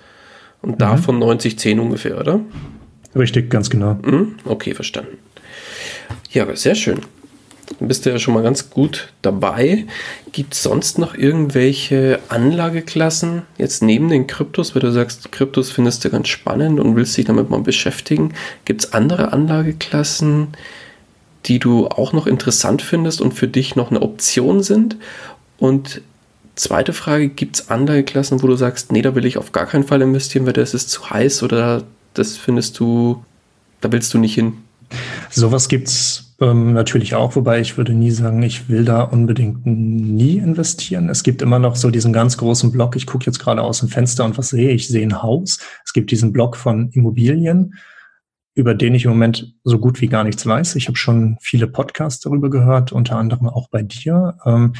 und mhm. davon 90, 10 ungefähr, oder? Richtig, ganz genau. Mhm, okay, verstanden. Ja, sehr schön. Bist du ja schon mal ganz gut dabei. Gibt es sonst noch irgendwelche Anlageklassen, jetzt neben den Kryptos, weil du sagst, Kryptos findest du ganz spannend und willst dich damit mal beschäftigen? Gibt es andere Anlageklassen, die du auch noch interessant findest und für dich noch eine Option sind? Und zweite Frage, gibt es Anlageklassen, wo du sagst, nee, da will ich auf gar keinen Fall investieren, weil das ist zu heiß oder das findest du, da willst du nicht hin? Sowas gibt's ähm, natürlich auch, wobei ich würde nie sagen, ich will da unbedingt nie investieren. Es gibt immer noch so diesen ganz großen Block. Ich gucke jetzt gerade aus dem Fenster und was sehe ich? Ich sehe ein Haus. Es gibt diesen Block von Immobilien, über den ich im Moment so gut wie gar nichts weiß. Ich habe schon viele Podcasts darüber gehört, unter anderem auch bei dir. Ähm,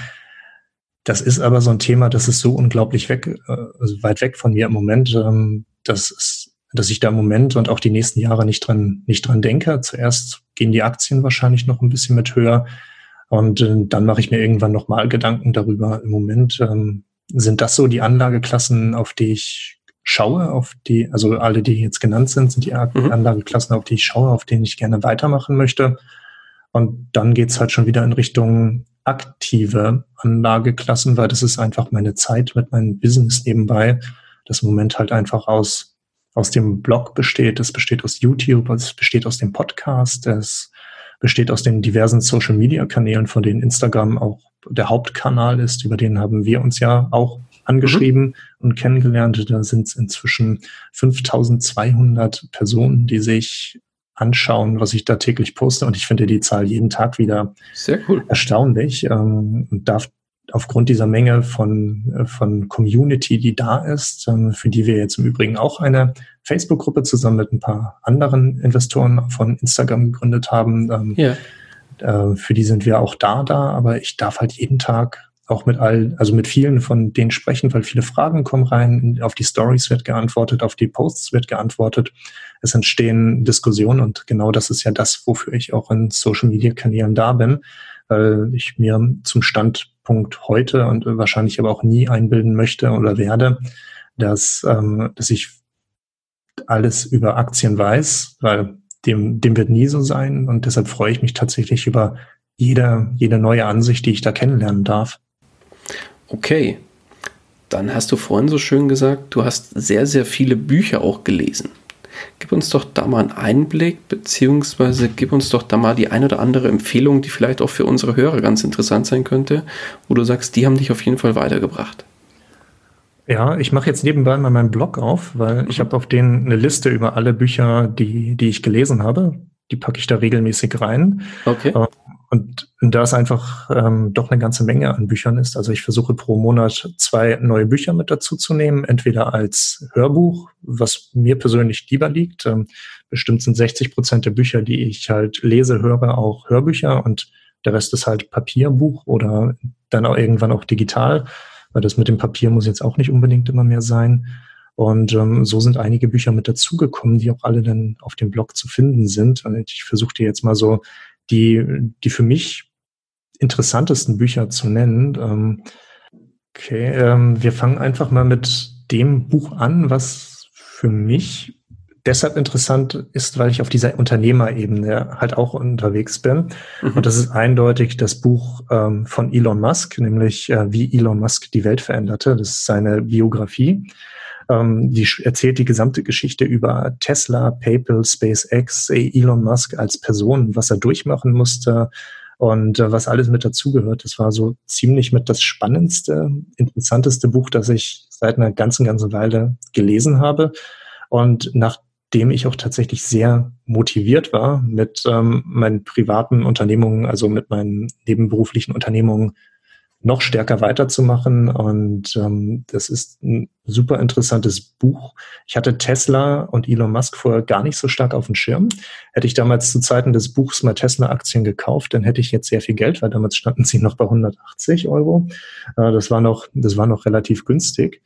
das ist aber so ein Thema, das ist so unglaublich weg, äh, also weit weg von mir im Moment. Ähm, das ist dass ich da im Moment und auch die nächsten Jahre nicht dran, nicht dran denke. Zuerst gehen die Aktien wahrscheinlich noch ein bisschen mit höher und äh, dann mache ich mir irgendwann nochmal Gedanken darüber. Im Moment ähm, sind das so die Anlageklassen, auf die ich schaue, auf die, also alle, die jetzt genannt sind, sind die mhm. Anlageklassen, auf die ich schaue, auf denen ich gerne weitermachen möchte. Und dann geht's halt schon wieder in Richtung aktive Anlageklassen, weil das ist einfach meine Zeit mit meinem Business nebenbei, das im Moment halt einfach aus aus dem Blog besteht, es besteht aus YouTube, es besteht aus dem Podcast, es besteht aus den diversen Social Media Kanälen, von denen Instagram auch der Hauptkanal ist. Über den haben wir uns ja auch angeschrieben mhm. und kennengelernt. Da sind es inzwischen 5200 Personen, die sich anschauen, was ich da täglich poste. Und ich finde die Zahl jeden Tag wieder Sehr cool. erstaunlich ähm, und darf aufgrund dieser Menge von, äh, von Community, die da ist, ähm, für die wir jetzt im Übrigen auch eine Facebook-Gruppe zusammen mit ein paar anderen Investoren von Instagram gegründet haben. Ähm, ja. Äh, für die sind wir auch da, da, aber ich darf halt jeden Tag auch mit all, also mit vielen von denen sprechen, weil viele Fragen kommen rein, auf die Stories wird geantwortet, auf die Posts wird geantwortet. Es entstehen Diskussionen und genau das ist ja das, wofür ich auch in Social Media Kanälen da bin, weil ich mir zum Stand Punkt heute und wahrscheinlich aber auch nie einbilden möchte oder werde, dass, ähm, dass ich alles über Aktien weiß, weil dem, dem wird nie so sein und deshalb freue ich mich tatsächlich über jede, jede neue Ansicht, die ich da kennenlernen darf. Okay, dann hast du vorhin so schön gesagt, du hast sehr, sehr viele Bücher auch gelesen. Gib uns doch da mal einen Einblick, beziehungsweise gib uns doch da mal die ein oder andere Empfehlung, die vielleicht auch für unsere Hörer ganz interessant sein könnte, wo du sagst, die haben dich auf jeden Fall weitergebracht. Ja, ich mache jetzt nebenbei mal meinen Blog auf, weil ich mhm. habe auf den eine Liste über alle Bücher, die, die ich gelesen habe. Die packe ich da regelmäßig rein. Okay. Und da es einfach ähm, doch eine ganze Menge an Büchern ist, also ich versuche pro Monat zwei neue Bücher mit dazu zu nehmen, entweder als Hörbuch, was mir persönlich lieber liegt. Ähm, bestimmt sind 60 Prozent der Bücher, die ich halt lese, höre, auch Hörbücher und der Rest ist halt Papierbuch oder dann auch irgendwann auch digital, weil das mit dem Papier muss jetzt auch nicht unbedingt immer mehr sein. Und ähm, so sind einige Bücher mit dazugekommen, die auch alle dann auf dem Blog zu finden sind. Und ich versuche dir jetzt mal so die, die für mich interessantesten Bücher zu nennen. Ähm, okay, ähm, wir fangen einfach mal mit dem Buch an, was für mich deshalb interessant ist, weil ich auf dieser Unternehmerebene halt auch unterwegs bin. Mhm. Und das ist eindeutig das Buch ähm, von Elon Musk, nämlich äh, wie Elon Musk die Welt veränderte. Das ist seine Biografie. Ähm, die erzählt die gesamte Geschichte über Tesla, PayPal, SpaceX, Elon Musk als Person, was er durchmachen musste und äh, was alles mit dazugehört. Das war so ziemlich mit das spannendste, interessanteste Buch, das ich seit einer ganzen, ganzen Weile gelesen habe. Und nachdem ich auch tatsächlich sehr motiviert war mit ähm, meinen privaten Unternehmungen, also mit meinen nebenberuflichen Unternehmungen noch stärker weiterzumachen. Und ähm, das ist ein super interessantes Buch. Ich hatte Tesla und Elon Musk vorher gar nicht so stark auf dem Schirm. Hätte ich damals zu Zeiten des Buchs mal Tesla-Aktien gekauft, dann hätte ich jetzt sehr viel Geld, weil damals standen sie noch bei 180 Euro. Äh, das war noch, das war noch relativ günstig.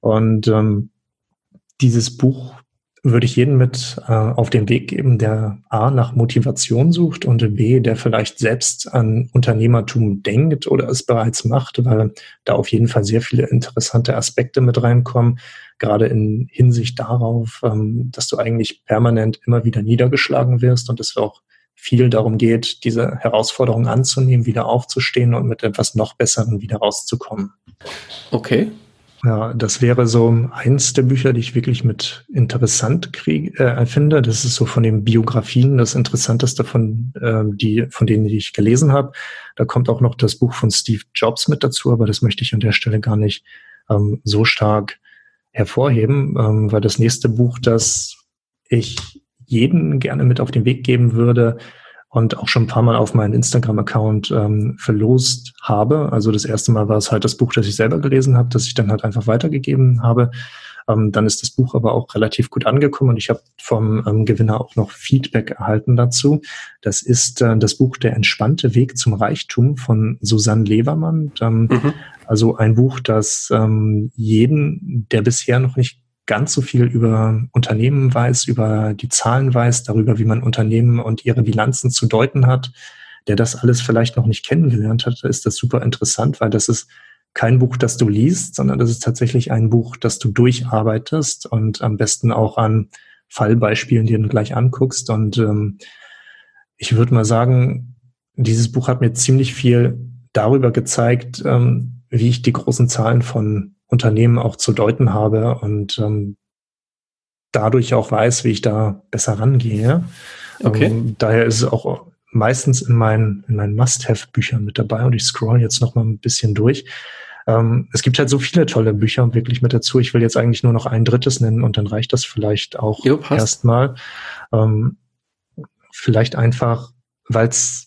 Und ähm, dieses Buch würde ich jeden mit äh, auf den Weg geben, der A nach Motivation sucht und B, der vielleicht selbst an Unternehmertum denkt oder es bereits macht, weil da auf jeden Fall sehr viele interessante Aspekte mit reinkommen, gerade in Hinsicht darauf, ähm, dass du eigentlich permanent immer wieder niedergeschlagen wirst und es auch viel darum geht, diese Herausforderung anzunehmen, wieder aufzustehen und mit etwas noch Besseren wieder rauszukommen. Okay, ja, das wäre so eins der Bücher, die ich wirklich mit interessant krieg, äh, finde. Das ist so von den Biografien das Interessanteste von, äh, die, von denen die ich gelesen habe. Da kommt auch noch das Buch von Steve Jobs mit dazu, aber das möchte ich an der Stelle gar nicht ähm, so stark hervorheben, ähm, weil das nächste Buch, das ich jeden gerne mit auf den Weg geben würde, und auch schon ein paar Mal auf meinen Instagram-Account ähm, verlost habe. Also das erste Mal war es halt das Buch, das ich selber gelesen habe, das ich dann halt einfach weitergegeben habe. Ähm, dann ist das Buch aber auch relativ gut angekommen und ich habe vom ähm, Gewinner auch noch Feedback erhalten dazu. Das ist äh, das Buch Der entspannte Weg zum Reichtum von Susanne Levermann. Ähm, mhm. Also ein Buch, das ähm, jeden, der bisher noch nicht ganz so viel über Unternehmen weiß, über die Zahlen weiß, darüber, wie man Unternehmen und ihre Bilanzen zu deuten hat, der das alles vielleicht noch nicht kennengelernt hat, ist das super interessant, weil das ist kein Buch, das du liest, sondern das ist tatsächlich ein Buch, das du durcharbeitest und am besten auch an Fallbeispielen dir gleich anguckst. Und ähm, ich würde mal sagen, dieses Buch hat mir ziemlich viel darüber gezeigt, ähm, wie ich die großen Zahlen von Unternehmen auch zu deuten habe und ähm, dadurch auch weiß, wie ich da besser rangehe. Okay. Ähm, daher ist es auch meistens in meinen, in meinen Must-Have-Büchern mit dabei und ich scroll jetzt noch mal ein bisschen durch. Ähm, es gibt halt so viele tolle Bücher wirklich mit dazu. Ich will jetzt eigentlich nur noch ein drittes nennen und dann reicht das vielleicht auch erstmal. Ähm, vielleicht einfach, weil es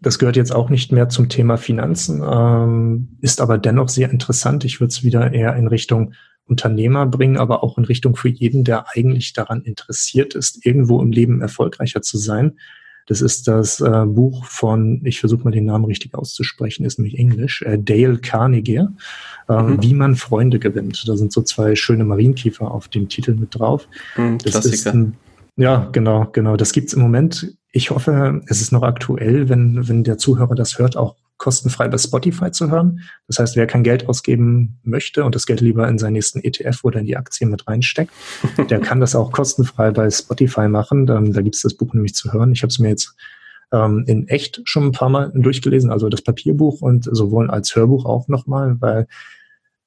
das gehört jetzt auch nicht mehr zum Thema Finanzen, ähm, ist aber dennoch sehr interessant. Ich würde es wieder eher in Richtung Unternehmer bringen, aber auch in Richtung für jeden, der eigentlich daran interessiert ist, irgendwo im Leben erfolgreicher zu sein. Das ist das äh, Buch von, ich versuche mal den Namen richtig auszusprechen, ist nämlich Englisch, äh, Dale Carnegie, äh, mhm. wie man Freunde gewinnt. Da sind so zwei schöne Marienkiefer auf dem Titel mit drauf. Mhm, das ist ein ja, genau, genau. Das gibt's im Moment. Ich hoffe, es ist noch aktuell, wenn, wenn der Zuhörer das hört, auch kostenfrei bei Spotify zu hören. Das heißt, wer kein Geld ausgeben möchte und das Geld lieber in seinen nächsten ETF oder in die Aktien mit reinsteckt, der kann das auch kostenfrei bei Spotify machen. Da, da gibt's das Buch nämlich zu hören. Ich habe es mir jetzt ähm, in echt schon ein paar Mal durchgelesen, also das Papierbuch und sowohl als Hörbuch auch nochmal, weil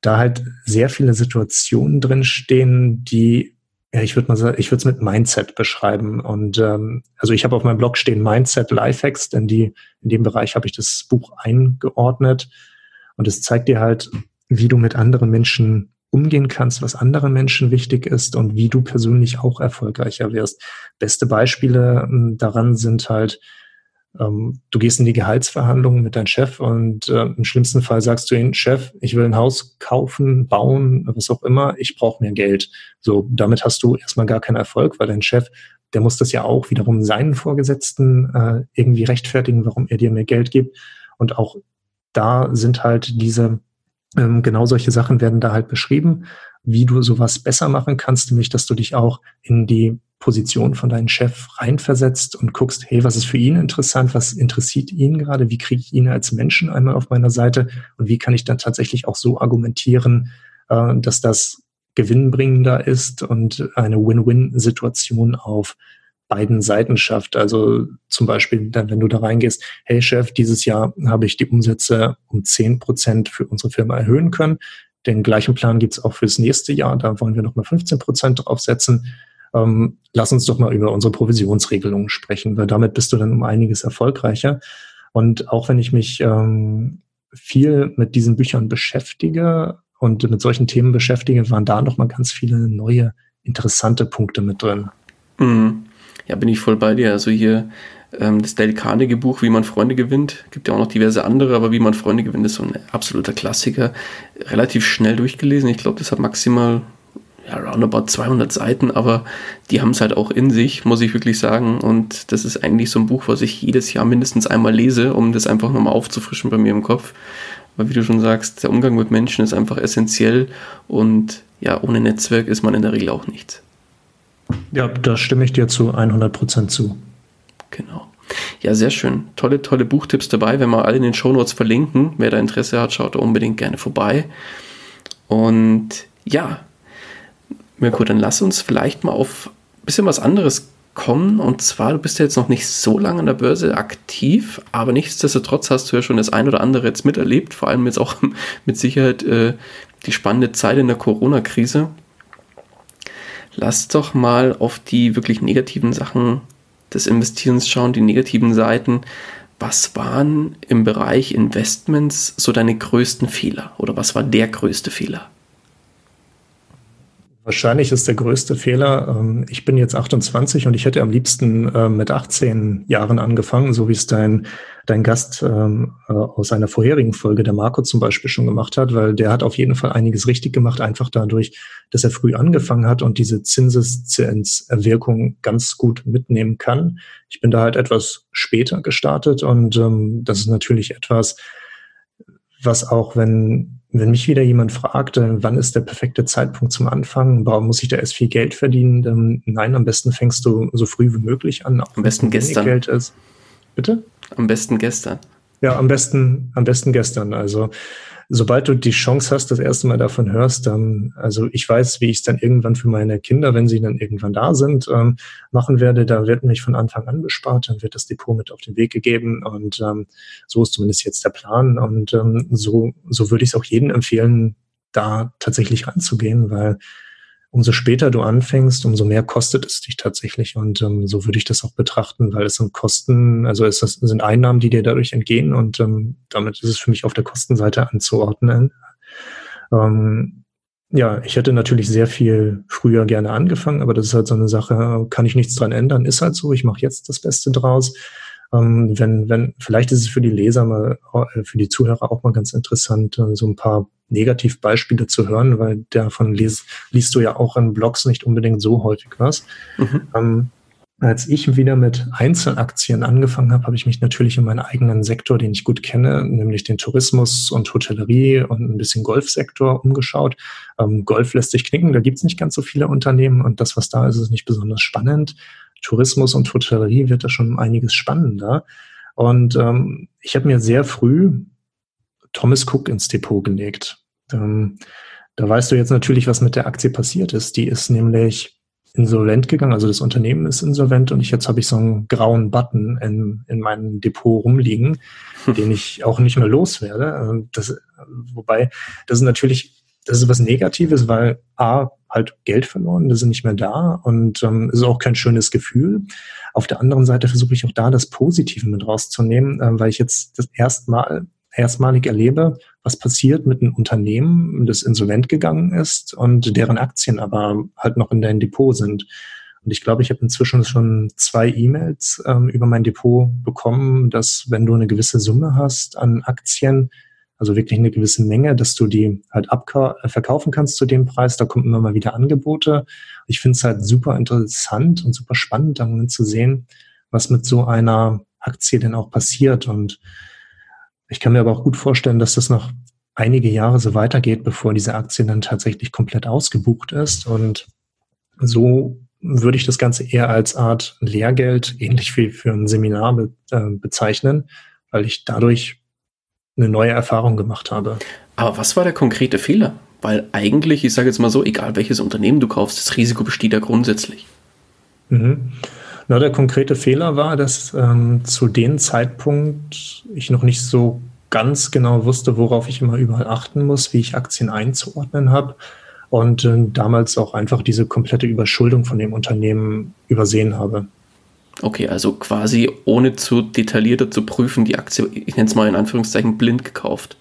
da halt sehr viele Situationen drin stehen, die ja, ich würde mal sagen, ich würde es mit Mindset beschreiben. Und ähm, also ich habe auf meinem Blog stehen Mindset Lifehacks, denn die in dem Bereich habe ich das Buch eingeordnet. Und es zeigt dir halt, wie du mit anderen Menschen umgehen kannst, was anderen Menschen wichtig ist und wie du persönlich auch erfolgreicher wirst. Beste Beispiele ähm, daran sind halt ähm, du gehst in die Gehaltsverhandlungen mit deinem Chef und äh, im schlimmsten Fall sagst du ihm, Chef, ich will ein Haus kaufen, bauen, was auch immer, ich brauche mehr Geld. So, damit hast du erstmal gar keinen Erfolg, weil dein Chef, der muss das ja auch wiederum seinen Vorgesetzten äh, irgendwie rechtfertigen, warum er dir mehr Geld gibt. Und auch da sind halt diese, ähm, genau solche Sachen werden da halt beschrieben, wie du sowas besser machen kannst, nämlich dass du dich auch in die Position von deinem Chef reinversetzt und guckst, hey, was ist für ihn interessant, was interessiert ihn gerade, wie kriege ich ihn als Menschen einmal auf meiner Seite und wie kann ich dann tatsächlich auch so argumentieren, äh, dass das gewinnbringender ist und eine Win-Win-Situation auf beiden Seiten schafft. Also zum Beispiel dann, wenn du da reingehst, hey Chef, dieses Jahr habe ich die Umsätze um zehn Prozent für unsere Firma erhöhen können. Den gleichen Plan gibt es auch fürs nächste Jahr. Da wollen wir nochmal 15 Prozent draufsetzen ähm, lass uns doch mal über unsere Provisionsregelungen sprechen, weil damit bist du dann um einiges erfolgreicher. Und auch wenn ich mich ähm, viel mit diesen Büchern beschäftige und mit solchen Themen beschäftige, waren da noch mal ganz viele neue, interessante Punkte mit drin. Mhm. Ja, bin ich voll bei dir. Also hier ähm, das Dale Carnegie Buch, wie man Freunde gewinnt, gibt ja auch noch diverse andere, aber wie man Freunde gewinnt, ist so ein absoluter Klassiker. Relativ schnell durchgelesen. Ich glaube, das hat maximal ja, roundabout 200 Seiten, aber die haben es halt auch in sich, muss ich wirklich sagen. Und das ist eigentlich so ein Buch, was ich jedes Jahr mindestens einmal lese, um das einfach nochmal aufzufrischen bei mir im Kopf. Weil wie du schon sagst, der Umgang mit Menschen ist einfach essentiell und ja, ohne Netzwerk ist man in der Regel auch nichts. Ja, da stimme ich dir zu 100 Prozent zu. Genau. Ja, sehr schön. Tolle, tolle Buchtipps dabei. Wenn wir alle in den Shownotes verlinken, wer da Interesse hat, schaut da unbedingt gerne vorbei. Und ja, Mirko, dann lass uns vielleicht mal auf ein bisschen was anderes kommen. Und zwar, du bist ja jetzt noch nicht so lange an der Börse aktiv, aber nichtsdestotrotz hast du ja schon das ein oder andere jetzt miterlebt, vor allem jetzt auch mit Sicherheit äh, die spannende Zeit in der Corona-Krise. Lass doch mal auf die wirklich negativen Sachen des Investierens schauen, die negativen Seiten. Was waren im Bereich Investments so deine größten Fehler oder was war der größte Fehler? Wahrscheinlich ist der größte Fehler, ähm, ich bin jetzt 28 und ich hätte am liebsten ähm, mit 18 Jahren angefangen, so wie es dein, dein Gast ähm, äh, aus einer vorherigen Folge, der Marco zum Beispiel, schon gemacht hat, weil der hat auf jeden Fall einiges richtig gemacht, einfach dadurch, dass er früh angefangen hat und diese Zinseszinswirkung ganz gut mitnehmen kann. Ich bin da halt etwas später gestartet und das ist natürlich etwas, was auch, wenn wenn mich wieder jemand fragt, äh, wann ist der perfekte Zeitpunkt zum Anfangen, warum muss ich da erst viel Geld verdienen? Dann, nein, am besten fängst du so früh wie möglich an. Auch am besten gestern. Geld ist. Bitte? Am besten gestern. Ja, am besten, am besten gestern. Also sobald du die Chance hast, das erste Mal davon hörst, dann, also ich weiß, wie ich es dann irgendwann für meine Kinder, wenn sie dann irgendwann da sind, ähm, machen werde. Da wird mich von Anfang an bespart, dann wird das Depot mit auf den Weg gegeben und ähm, so ist zumindest jetzt der Plan. Und ähm, so, so würde ich es auch jedem empfehlen, da tatsächlich ranzugehen, weil umso später du anfängst, umso mehr kostet es dich tatsächlich. Und ähm, so würde ich das auch betrachten, weil es sind Kosten, also es sind Einnahmen, die dir dadurch entgehen und ähm, damit ist es für mich auf der Kostenseite anzuordnen. Ähm, ja, ich hätte natürlich sehr viel früher gerne angefangen, aber das ist halt so eine Sache, kann ich nichts dran ändern, ist halt so, ich mache jetzt das Beste draus. Ähm, wenn, wenn, vielleicht ist es für die Leser mal, äh, für die Zuhörer auch mal ganz interessant, äh, so ein paar Negativbeispiele zu hören, weil davon liest, liest du ja auch in Blogs nicht unbedingt so häufig was. Mhm. Ähm, als ich wieder mit Einzelaktien angefangen habe, habe ich mich natürlich in meinen eigenen Sektor, den ich gut kenne, nämlich den Tourismus und Hotellerie und ein bisschen Golfsektor umgeschaut. Ähm, Golf lässt sich knicken, da gibt es nicht ganz so viele Unternehmen und das, was da ist, ist nicht besonders spannend. Tourismus und Hotellerie wird da schon einiges spannender. Und ähm, ich habe mir sehr früh Thomas Cook ins Depot gelegt. Ähm, da weißt du jetzt natürlich, was mit der Aktie passiert ist. Die ist nämlich insolvent gegangen, also das Unternehmen ist insolvent und ich jetzt habe ich so einen grauen Button in, in meinem Depot rumliegen, den ich auch nicht mehr loswerde. Ähm, das, wobei, das ist natürlich, das ist was Negatives, weil A, halt Geld verloren, das ist nicht mehr da und ähm, ist auch kein schönes Gefühl. Auf der anderen Seite versuche ich auch da das Positive mit rauszunehmen, äh, weil ich jetzt das erstmal erstmalig erlebe, was passiert mit einem Unternehmen, das insolvent gegangen ist und deren Aktien aber halt noch in deinem Depot sind. Und ich glaube, ich habe inzwischen schon zwei E-Mails ähm, über mein Depot bekommen, dass wenn du eine gewisse Summe hast an Aktien, also wirklich eine gewisse Menge, dass du die halt äh, verkaufen kannst zu dem Preis. Da kommen immer mal wieder Angebote. Ich finde es halt super interessant und super spannend, da Moment zu sehen, was mit so einer Aktie denn auch passiert. Und ich kann mir aber auch gut vorstellen, dass das noch einige Jahre so weitergeht, bevor diese Aktie dann tatsächlich komplett ausgebucht ist. Und so würde ich das Ganze eher als Art Lehrgeld, ähnlich wie für ein Seminar be äh, bezeichnen, weil ich dadurch eine neue Erfahrung gemacht habe. Aber was war der konkrete Fehler? Weil eigentlich, ich sage jetzt mal so, egal welches Unternehmen du kaufst, das Risiko besteht ja grundsätzlich. Mhm. Na, der konkrete Fehler war, dass ähm, zu dem Zeitpunkt ich noch nicht so ganz genau wusste, worauf ich immer überall achten muss, wie ich Aktien einzuordnen habe und äh, damals auch einfach diese komplette Überschuldung von dem Unternehmen übersehen habe. Okay, also quasi ohne zu detaillierter zu prüfen, die Aktie, ich nenne es mal in Anführungszeichen, blind gekauft.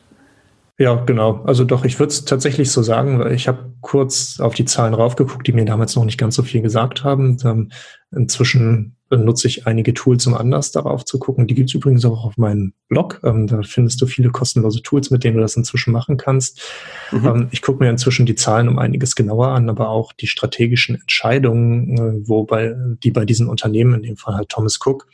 Ja, genau. Also doch, ich würde es tatsächlich so sagen, weil ich habe kurz auf die Zahlen raufgeguckt, die mir damals noch nicht ganz so viel gesagt haben. Ähm, inzwischen nutze ich einige Tools, um anders darauf zu gucken. Die gibt es übrigens auch auf meinem Blog. Ähm, da findest du viele kostenlose Tools, mit denen du das inzwischen machen kannst. Mhm. Ähm, ich gucke mir inzwischen die Zahlen um einiges genauer an, aber auch die strategischen Entscheidungen, äh, wobei die bei diesen Unternehmen, in dem Fall halt Thomas Cook,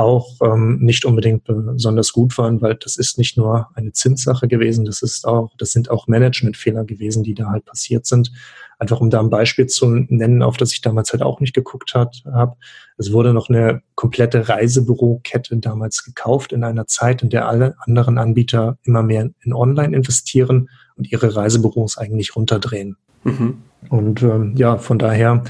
auch ähm, nicht unbedingt besonders gut waren, weil das ist nicht nur eine Zinssache gewesen, das ist auch, das sind auch Managementfehler gewesen, die da halt passiert sind. Einfach um da ein Beispiel zu nennen, auf das ich damals halt auch nicht geguckt habe. Es wurde noch eine komplette Reisebürokette damals gekauft in einer Zeit, in der alle anderen Anbieter immer mehr in Online investieren und ihre Reisebüros eigentlich runterdrehen. Mhm. Und ähm, ja, von daher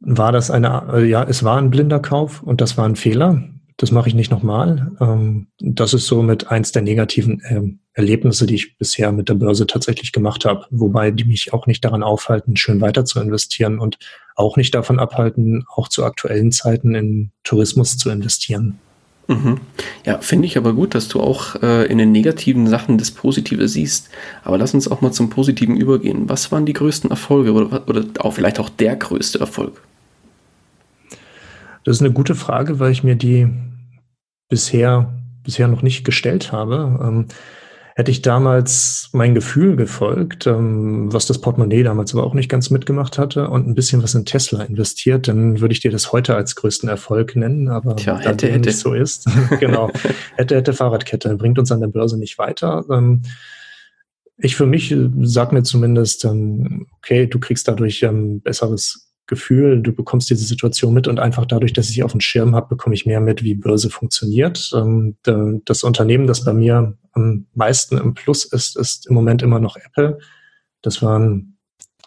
war das eine, äh, ja, es war ein blinder Kauf und das war ein Fehler. Das mache ich nicht nochmal. Ähm, das ist somit eins der negativen ähm, Erlebnisse, die ich bisher mit der Börse tatsächlich gemacht habe. Wobei die mich auch nicht daran aufhalten, schön weiter zu investieren und auch nicht davon abhalten, auch zu aktuellen Zeiten in Tourismus zu investieren. Mhm. Ja, finde ich aber gut, dass du auch äh, in den negativen Sachen das Positive siehst. Aber lass uns auch mal zum Positiven übergehen. Was waren die größten Erfolge oder, oder auch vielleicht auch der größte Erfolg? Das ist eine gute Frage, weil ich mir die bisher, bisher noch nicht gestellt habe. Ähm, hätte ich damals mein Gefühl gefolgt, ähm, was das Portemonnaie damals aber auch nicht ganz mitgemacht hatte und ein bisschen was in Tesla investiert, dann würde ich dir das heute als größten Erfolg nennen. Aber Tja, hätte, hätte. nicht so ist, genau, hätte, hätte Fahrradkette, bringt uns an der Börse nicht weiter. Ähm, ich für mich äh, sag mir zumindest, ähm, okay, du kriegst dadurch ähm, besseres Gefühl, du bekommst diese Situation mit und einfach dadurch, dass ich auf dem Schirm habe, bekomme ich mehr mit, wie Börse funktioniert. Ähm, das Unternehmen, das bei mir am meisten im Plus ist, ist im Moment immer noch Apple. Das waren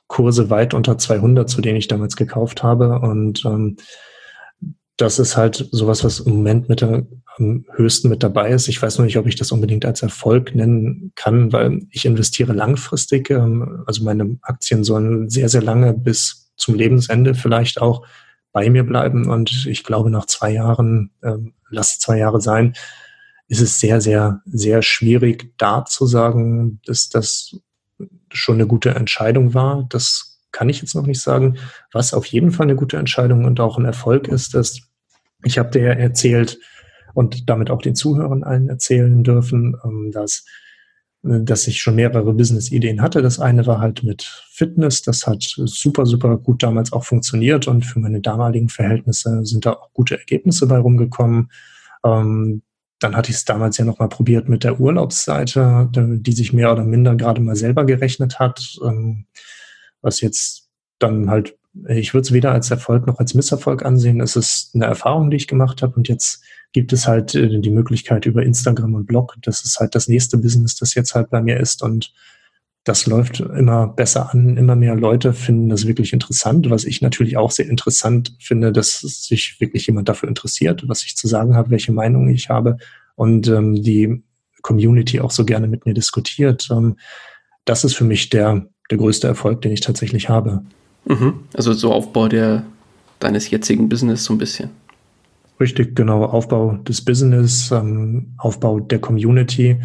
Kurse weit unter 200, zu denen ich damals gekauft habe und ähm, das ist halt sowas, was im Moment mit der, am höchsten mit dabei ist. Ich weiß noch nicht, ob ich das unbedingt als Erfolg nennen kann, weil ich investiere langfristig. Ähm, also meine Aktien sollen sehr, sehr lange bis zum Lebensende vielleicht auch bei mir bleiben. Und ich glaube, nach zwei Jahren, ähm, lass zwei Jahre sein, ist es sehr, sehr, sehr schwierig, da zu sagen, dass das schon eine gute Entscheidung war. Das kann ich jetzt noch nicht sagen. Was auf jeden Fall eine gute Entscheidung und auch ein Erfolg ist, dass ich habe dir erzählt und damit auch den Zuhörern allen erzählen dürfen, ähm, dass dass ich schon mehrere Business-Ideen hatte. Das eine war halt mit Fitness. Das hat super, super gut damals auch funktioniert und für meine damaligen Verhältnisse sind da auch gute Ergebnisse bei rumgekommen. Ähm, dann hatte ich es damals ja nochmal probiert mit der Urlaubsseite, die sich mehr oder minder gerade mal selber gerechnet hat, ähm, was jetzt dann halt, ich würde es weder als Erfolg noch als Misserfolg ansehen. Es ist eine Erfahrung, die ich gemacht habe und jetzt gibt es halt äh, die Möglichkeit über Instagram und Blog. Das ist halt das nächste Business, das jetzt halt bei mir ist und das läuft immer besser an. Immer mehr Leute finden das wirklich interessant, was ich natürlich auch sehr interessant finde, dass sich wirklich jemand dafür interessiert, was ich zu sagen habe, welche Meinung ich habe und ähm, die Community auch so gerne mit mir diskutiert. Ähm, das ist für mich der, der größte Erfolg, den ich tatsächlich habe. Mhm. Also so Aufbau der, deines jetzigen Business so ein bisschen. Richtig, genau. Aufbau des Business, ähm, Aufbau der Community,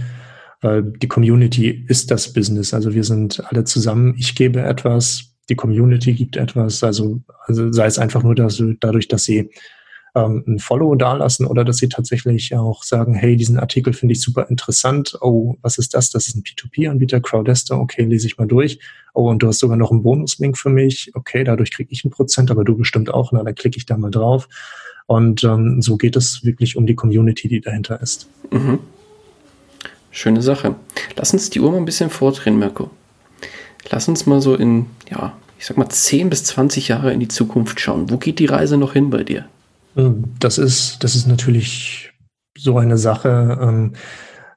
weil die Community ist das Business. Also wir sind alle zusammen. Ich gebe etwas, die Community gibt etwas, also, also sei es einfach nur dass, dadurch, dass sie ähm, ein Follow dalassen oder dass sie tatsächlich auch sagen, hey, diesen Artikel finde ich super interessant. Oh, was ist das? Das ist ein P2P-Anbieter, Crowdester. Okay, lese ich mal durch. Oh, und du hast sogar noch einen Bonuslink für mich. Okay, dadurch kriege ich ein Prozent, aber du bestimmt auch. Na, dann klicke ich da mal drauf. Und ähm, so geht es wirklich um die Community, die dahinter ist. Mhm. Schöne Sache. Lass uns die Uhr mal ein bisschen vordrehen, Mirko. Lass uns mal so in, ja, ich sag mal 10 bis 20 Jahre in die Zukunft schauen. Wo geht die Reise noch hin bei dir? Ähm, das ist, das ist natürlich so eine Sache. Ähm,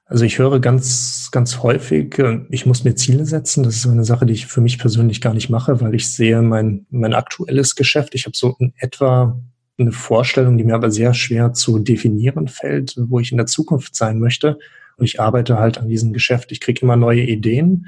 also ich höre ganz, ganz häufig, äh, ich muss mir Ziele setzen. Das ist eine Sache, die ich für mich persönlich gar nicht mache, weil ich sehe mein, mein aktuelles Geschäft. Ich habe so in etwa eine Vorstellung, die mir aber sehr schwer zu definieren fällt, wo ich in der Zukunft sein möchte. Und ich arbeite halt an diesem Geschäft. Ich kriege immer neue Ideen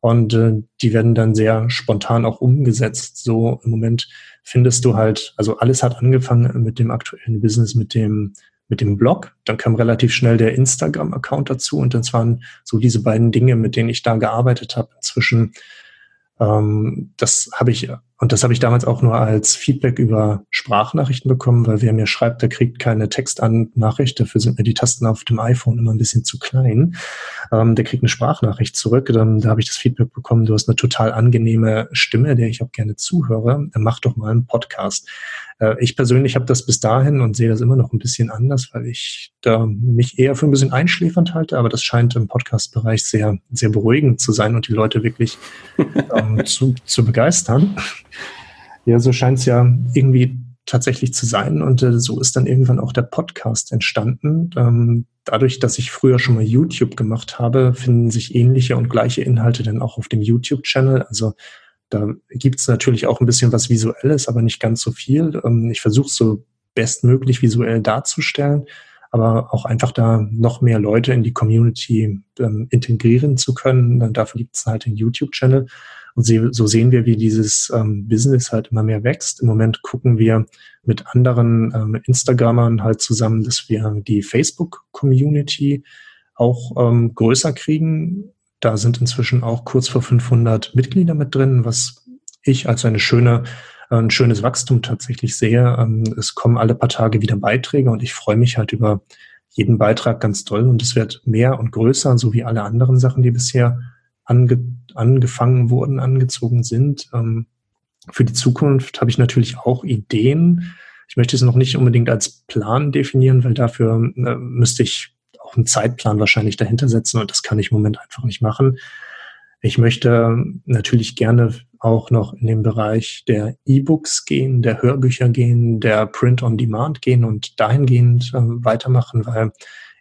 und äh, die werden dann sehr spontan auch umgesetzt. So im Moment findest du halt, also alles hat angefangen mit dem aktuellen Business, mit dem, mit dem Blog. Dann kam relativ schnell der Instagram-Account dazu und das waren so diese beiden Dinge, mit denen ich da gearbeitet habe. Inzwischen ähm, das habe ich, und das habe ich damals auch nur als Feedback über Sprachnachrichten bekommen, weil wer mir schreibt, der kriegt keine Textnachricht, dafür sind mir die Tasten auf dem iPhone immer ein bisschen zu klein. Ähm, der kriegt eine Sprachnachricht zurück. Dann, da habe ich das Feedback bekommen, du hast eine total angenehme Stimme, der ich auch gerne zuhöre. Mach doch mal einen Podcast. Äh, ich persönlich habe das bis dahin und sehe das immer noch ein bisschen anders, weil ich da mich eher für ein bisschen einschläfernd halte, aber das scheint im Podcast-Bereich sehr, sehr beruhigend zu sein und die Leute wirklich ähm, zu, zu begeistern. Ja, so scheint es ja irgendwie tatsächlich zu sein. Und äh, so ist dann irgendwann auch der Podcast entstanden. Ähm, dadurch, dass ich früher schon mal YouTube gemacht habe, finden sich ähnliche und gleiche Inhalte dann auch auf dem YouTube-Channel. Also da gibt es natürlich auch ein bisschen was Visuelles, aber nicht ganz so viel. Ähm, ich versuche so bestmöglich visuell darzustellen, aber auch einfach da noch mehr Leute in die Community ähm, integrieren zu können. Dafür gibt es halt den YouTube-Channel. Und so sehen wir, wie dieses ähm, Business halt immer mehr wächst. Im Moment gucken wir mit anderen ähm, Instagrammern halt zusammen, dass wir die Facebook-Community auch ähm, größer kriegen. Da sind inzwischen auch kurz vor 500 Mitglieder mit drin, was ich als eine schöne, ein schönes Wachstum tatsächlich sehe. Ähm, es kommen alle paar Tage wieder Beiträge und ich freue mich halt über jeden Beitrag ganz toll und es wird mehr und größer, so wie alle anderen Sachen, die bisher ange, angefangen wurden, angezogen sind. Ähm, für die Zukunft habe ich natürlich auch Ideen. Ich möchte es noch nicht unbedingt als Plan definieren, weil dafür äh, müsste ich auch einen Zeitplan wahrscheinlich dahinter setzen und das kann ich im Moment einfach nicht machen. Ich möchte natürlich gerne auch noch in den Bereich der E-Books gehen, der Hörbücher gehen, der Print-on-Demand gehen und dahingehend äh, weitermachen, weil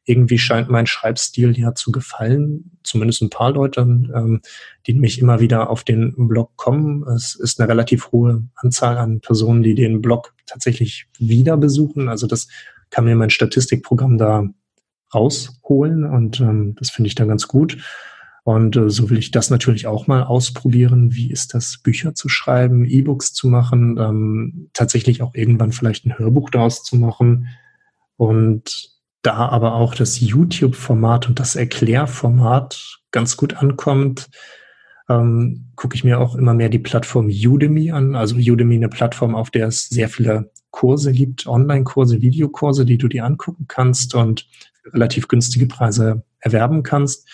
irgendwie scheint mein Schreibstil ja zu gefallen, zumindest ein paar Leuten, ähm, die mich immer wieder auf den Blog kommen. Es ist eine relativ hohe Anzahl an Personen, die den Blog tatsächlich wieder besuchen. Also das kann mir mein Statistikprogramm da rausholen und ähm, das finde ich dann ganz gut. Und äh, so will ich das natürlich auch mal ausprobieren. Wie ist das, Bücher zu schreiben, E-Books zu machen, ähm, tatsächlich auch irgendwann vielleicht ein Hörbuch daraus zu machen. Und da aber auch das YouTube-Format und das Erklärformat ganz gut ankommt, ähm, gucke ich mir auch immer mehr die Plattform Udemy an. Also Udemy eine Plattform, auf der es sehr viele Kurse gibt, Online-Kurse, Videokurse, die du dir angucken kannst und relativ günstige Preise erwerben kannst.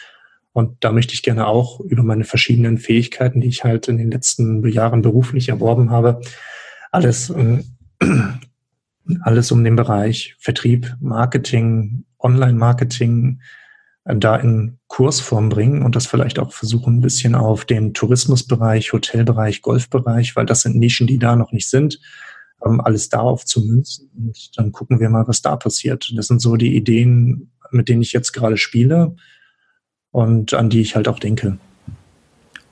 Und da möchte ich gerne auch über meine verschiedenen Fähigkeiten, die ich halt in den letzten Jahren beruflich erworben habe, alles, äh, alles um den Bereich Vertrieb, Marketing, Online-Marketing äh, da in Kursform bringen und das vielleicht auch versuchen, ein bisschen auf den Tourismusbereich, Hotelbereich, Golfbereich, weil das sind Nischen, die da noch nicht sind, ähm, alles darauf zu münzen und dann gucken wir mal, was da passiert. Das sind so die Ideen, mit denen ich jetzt gerade spiele und an die ich halt auch denke.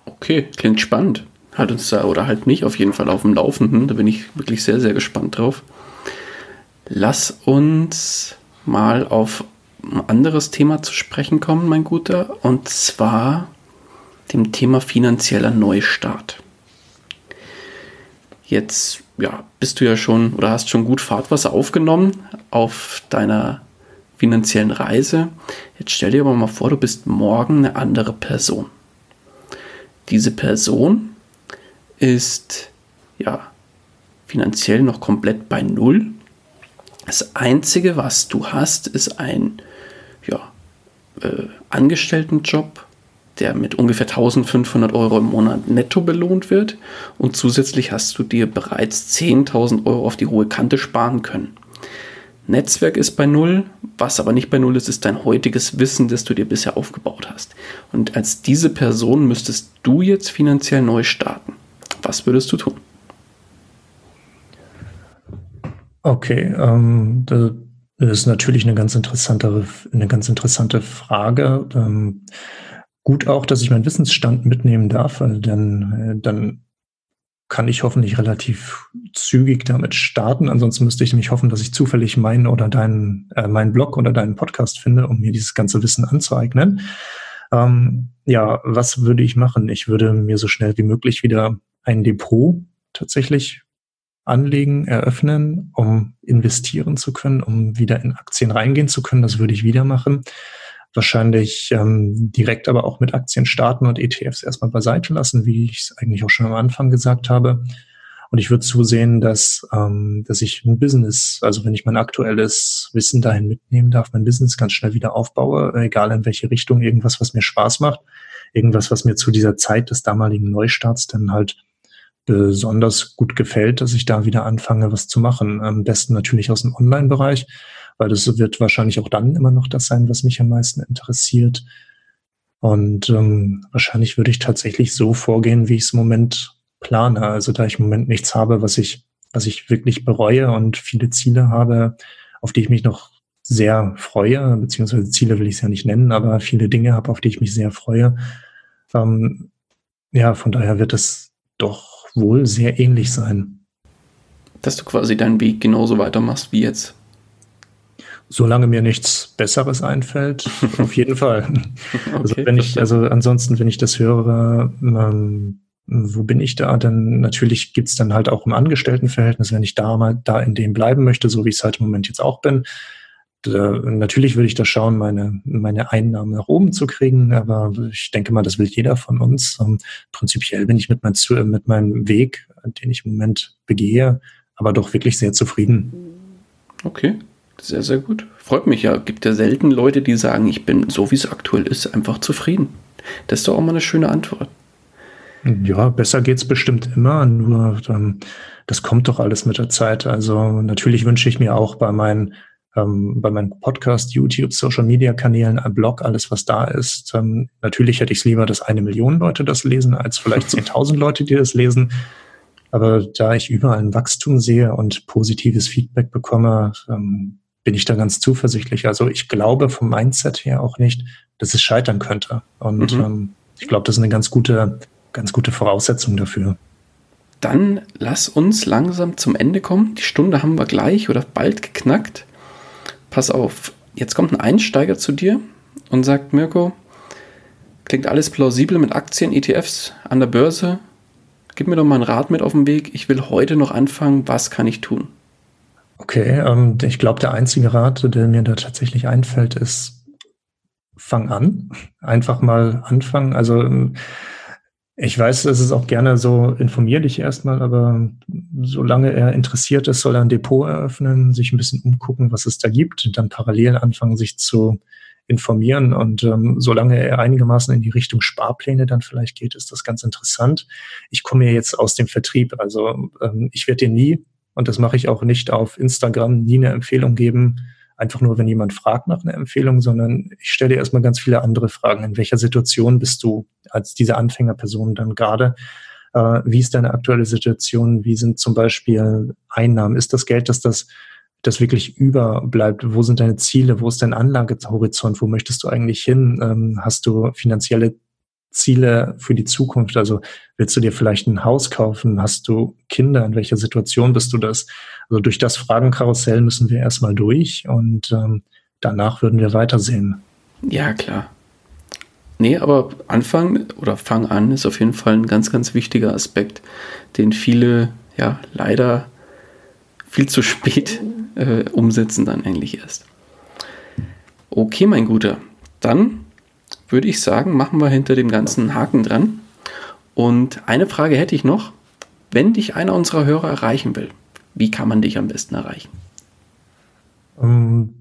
Okay, klingt spannend. Halt uns da oder halt mich auf jeden Fall auf dem Laufenden. Da bin ich wirklich sehr, sehr gespannt drauf. Lass uns mal auf ein anderes Thema zu sprechen kommen, mein Guter, und zwar dem Thema finanzieller Neustart. Jetzt ja, bist du ja schon oder hast schon gut Fahrtwasser aufgenommen auf deiner finanziellen Reise. Jetzt stell dir aber mal vor, du bist morgen eine andere Person. Diese Person ist ja finanziell noch komplett bei Null. Das Einzige, was du hast, ist ein ja, äh, Angestelltenjob, der mit ungefähr 1500 Euro im Monat netto belohnt wird. Und zusätzlich hast du dir bereits 10.000 Euro auf die hohe Kante sparen können. Netzwerk ist bei Null, was aber nicht bei Null ist, ist dein heutiges Wissen, das du dir bisher aufgebaut hast. Und als diese Person müsstest du jetzt finanziell neu starten. Was würdest du tun? Okay, ähm, das ist natürlich eine ganz interessante, eine ganz interessante Frage. Ähm, gut auch, dass ich meinen Wissensstand mitnehmen darf, weil dann, äh, dann kann ich hoffentlich relativ zügig damit starten. Ansonsten müsste ich nämlich hoffen, dass ich zufällig meinen oder deinen, äh, meinen Blog oder deinen Podcast finde, um mir dieses ganze Wissen anzueignen. Ähm, ja, was würde ich machen? Ich würde mir so schnell wie möglich wieder ein Depot tatsächlich anlegen, eröffnen, um investieren zu können, um wieder in Aktien reingehen zu können. Das würde ich wieder machen. Wahrscheinlich ähm, direkt aber auch mit Aktien starten und ETFs erstmal beiseite lassen, wie ich es eigentlich auch schon am Anfang gesagt habe. Und ich würde zusehen, dass, ähm, dass ich ein Business, also wenn ich mein aktuelles Wissen dahin mitnehmen darf, mein Business ganz schnell wieder aufbaue, egal in welche Richtung, irgendwas, was mir Spaß macht, irgendwas, was mir zu dieser Zeit des damaligen Neustarts dann halt besonders gut gefällt, dass ich da wieder anfange, was zu machen. Am besten natürlich aus dem Online-Bereich, weil das wird wahrscheinlich auch dann immer noch das sein, was mich am meisten interessiert. Und ähm, wahrscheinlich würde ich tatsächlich so vorgehen, wie ich es im Moment plane. Also da ich im Moment nichts habe, was ich, was ich wirklich bereue und viele Ziele habe, auf die ich mich noch sehr freue, beziehungsweise Ziele will ich es ja nicht nennen, aber viele Dinge habe, auf die ich mich sehr freue. Ähm, ja, von daher wird es doch wohl sehr ähnlich sein. Dass du quasi deinen Weg genauso weitermachst wie jetzt. Solange mir nichts Besseres einfällt, auf jeden Fall. Also okay, also wenn ich, also ansonsten, wenn ich das höre, ähm, wo bin ich da? Dann natürlich gibt's dann halt auch im Angestelltenverhältnis, wenn ich da mal da in dem bleiben möchte, so wie ich es halt im Moment jetzt auch bin, natürlich würde ich da schauen, meine, meine Einnahmen nach oben zu kriegen, aber ich denke mal, das will jeder von uns. Ähm, prinzipiell bin ich mit, mein, mit meinem Weg, den ich im Moment begehe, aber doch wirklich sehr zufrieden. Okay, sehr, sehr gut. Freut mich ja. Gibt ja selten Leute, die sagen, ich bin so wie es aktuell ist, einfach zufrieden. Das ist doch auch mal eine schöne Antwort. Ja, besser geht's bestimmt immer, nur ähm, das kommt doch alles mit der Zeit. Also natürlich wünsche ich mir auch bei meinen ähm, bei meinem Podcast, YouTube, Social Media Kanälen, ein Blog, alles was da ist. Ähm, natürlich hätte ich es lieber, dass eine Million Leute das lesen, als vielleicht 10.000 Leute, die das lesen. Aber da ich überall ein Wachstum sehe und positives Feedback bekomme, ähm, bin ich da ganz zuversichtlich. Also ich glaube vom Mindset her auch nicht, dass es scheitern könnte. Und mhm. ähm, ich glaube, das ist eine ganz gute, ganz gute Voraussetzung dafür. Dann lass uns langsam zum Ende kommen. Die Stunde haben wir gleich oder bald geknackt pass auf, jetzt kommt ein Einsteiger zu dir und sagt, Mirko, klingt alles plausibel mit Aktien, ETFs an der Börse. Gib mir doch mal einen Rat mit auf den Weg. Ich will heute noch anfangen. Was kann ich tun? Okay, ähm, ich glaube, der einzige Rat, der mir da tatsächlich einfällt, ist, fang an. Einfach mal anfangen. Also ähm, ich weiß, es ist auch gerne so, informier dich erstmal, aber solange er interessiert ist, soll er ein Depot eröffnen, sich ein bisschen umgucken, was es da gibt, und dann parallel anfangen, sich zu informieren. Und ähm, solange er einigermaßen in die Richtung Sparpläne dann vielleicht geht, ist das ganz interessant. Ich komme ja jetzt aus dem Vertrieb, also ähm, ich werde dir nie, und das mache ich auch nicht auf Instagram, nie eine Empfehlung geben, einfach nur, wenn jemand fragt nach einer Empfehlung, sondern ich stelle dir erstmal ganz viele andere Fragen. In welcher Situation bist du als diese Anfängerperson dann gerade? Äh, wie ist deine aktuelle Situation? Wie sind zum Beispiel Einnahmen? Ist das Geld, dass das das wirklich überbleibt? Wo sind deine Ziele? Wo ist dein Anlagehorizont? Wo möchtest du eigentlich hin? Ähm, hast du finanzielle Ziele für die Zukunft? Also willst du dir vielleicht ein Haus kaufen? Hast du Kinder? In welcher Situation bist du das? Also durch das Fragenkarussell müssen wir erstmal durch und ähm, danach würden wir weitersehen. Ja, klar. Nee, aber Anfang oder Fang an ist auf jeden Fall ein ganz, ganz wichtiger Aspekt, den viele ja leider viel zu spät äh, umsetzen dann eigentlich erst. Okay, mein Guter. Dann würde ich sagen, machen wir hinter dem ganzen Haken dran. Und eine Frage hätte ich noch. wenn dich einer unserer Hörer erreichen will, wie kann man dich am besten erreichen? Ähm,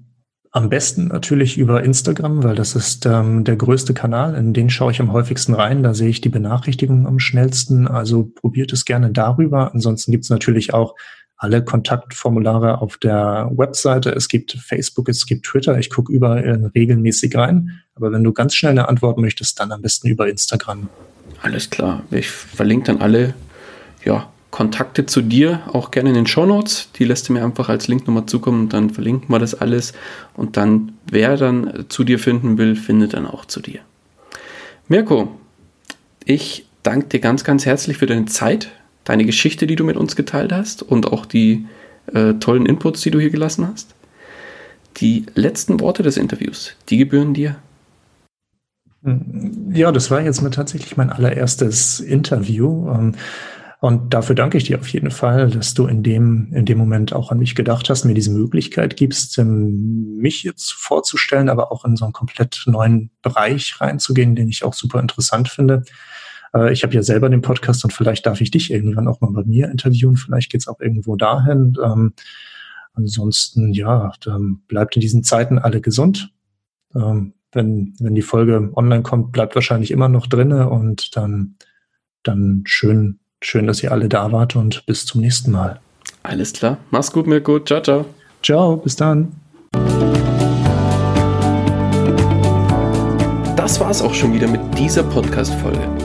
am besten natürlich über Instagram, weil das ist ähm, der größte Kanal, in den schaue ich am häufigsten rein. Da sehe ich die Benachrichtigungen am schnellsten. Also probiert es gerne darüber. Ansonsten gibt es natürlich auch alle Kontaktformulare auf der Webseite. Es gibt Facebook, es gibt Twitter. Ich gucke überall regelmäßig rein. Aber wenn du ganz schnell eine Antwort möchtest, dann am besten über Instagram. Alles klar. Ich verlinke dann alle ja, Kontakte zu dir auch gerne in den Show Notes. Die lässt du mir einfach als Link nochmal zukommen und dann verlinken wir das alles. Und dann, wer dann zu dir finden will, findet dann auch zu dir. Mirko, ich danke dir ganz, ganz herzlich für deine Zeit, deine Geschichte, die du mit uns geteilt hast und auch die äh, tollen Inputs, die du hier gelassen hast. Die letzten Worte des Interviews, die gebühren dir. Ja, das war jetzt mal tatsächlich mein allererstes Interview. Ähm, und dafür danke ich dir auf jeden Fall, dass du in dem, in dem Moment auch an mich gedacht hast, mir diese Möglichkeit gibst, ähm, mich jetzt vorzustellen, aber auch in so einen komplett neuen Bereich reinzugehen, den ich auch super interessant finde. Äh, ich habe ja selber den Podcast und vielleicht darf ich dich irgendwann auch mal bei mir interviewen. Vielleicht geht's auch irgendwo dahin. Ähm, ansonsten, ja, bleibt in diesen Zeiten alle gesund. Ähm, wenn, wenn die Folge online kommt, bleibt wahrscheinlich immer noch drinne und dann, dann schön, schön, dass ihr alle da wart und bis zum nächsten Mal. Alles klar. Mach's gut, Mirko. Ciao, ciao. Ciao, bis dann. Das war's auch schon wieder mit dieser Podcast-Folge.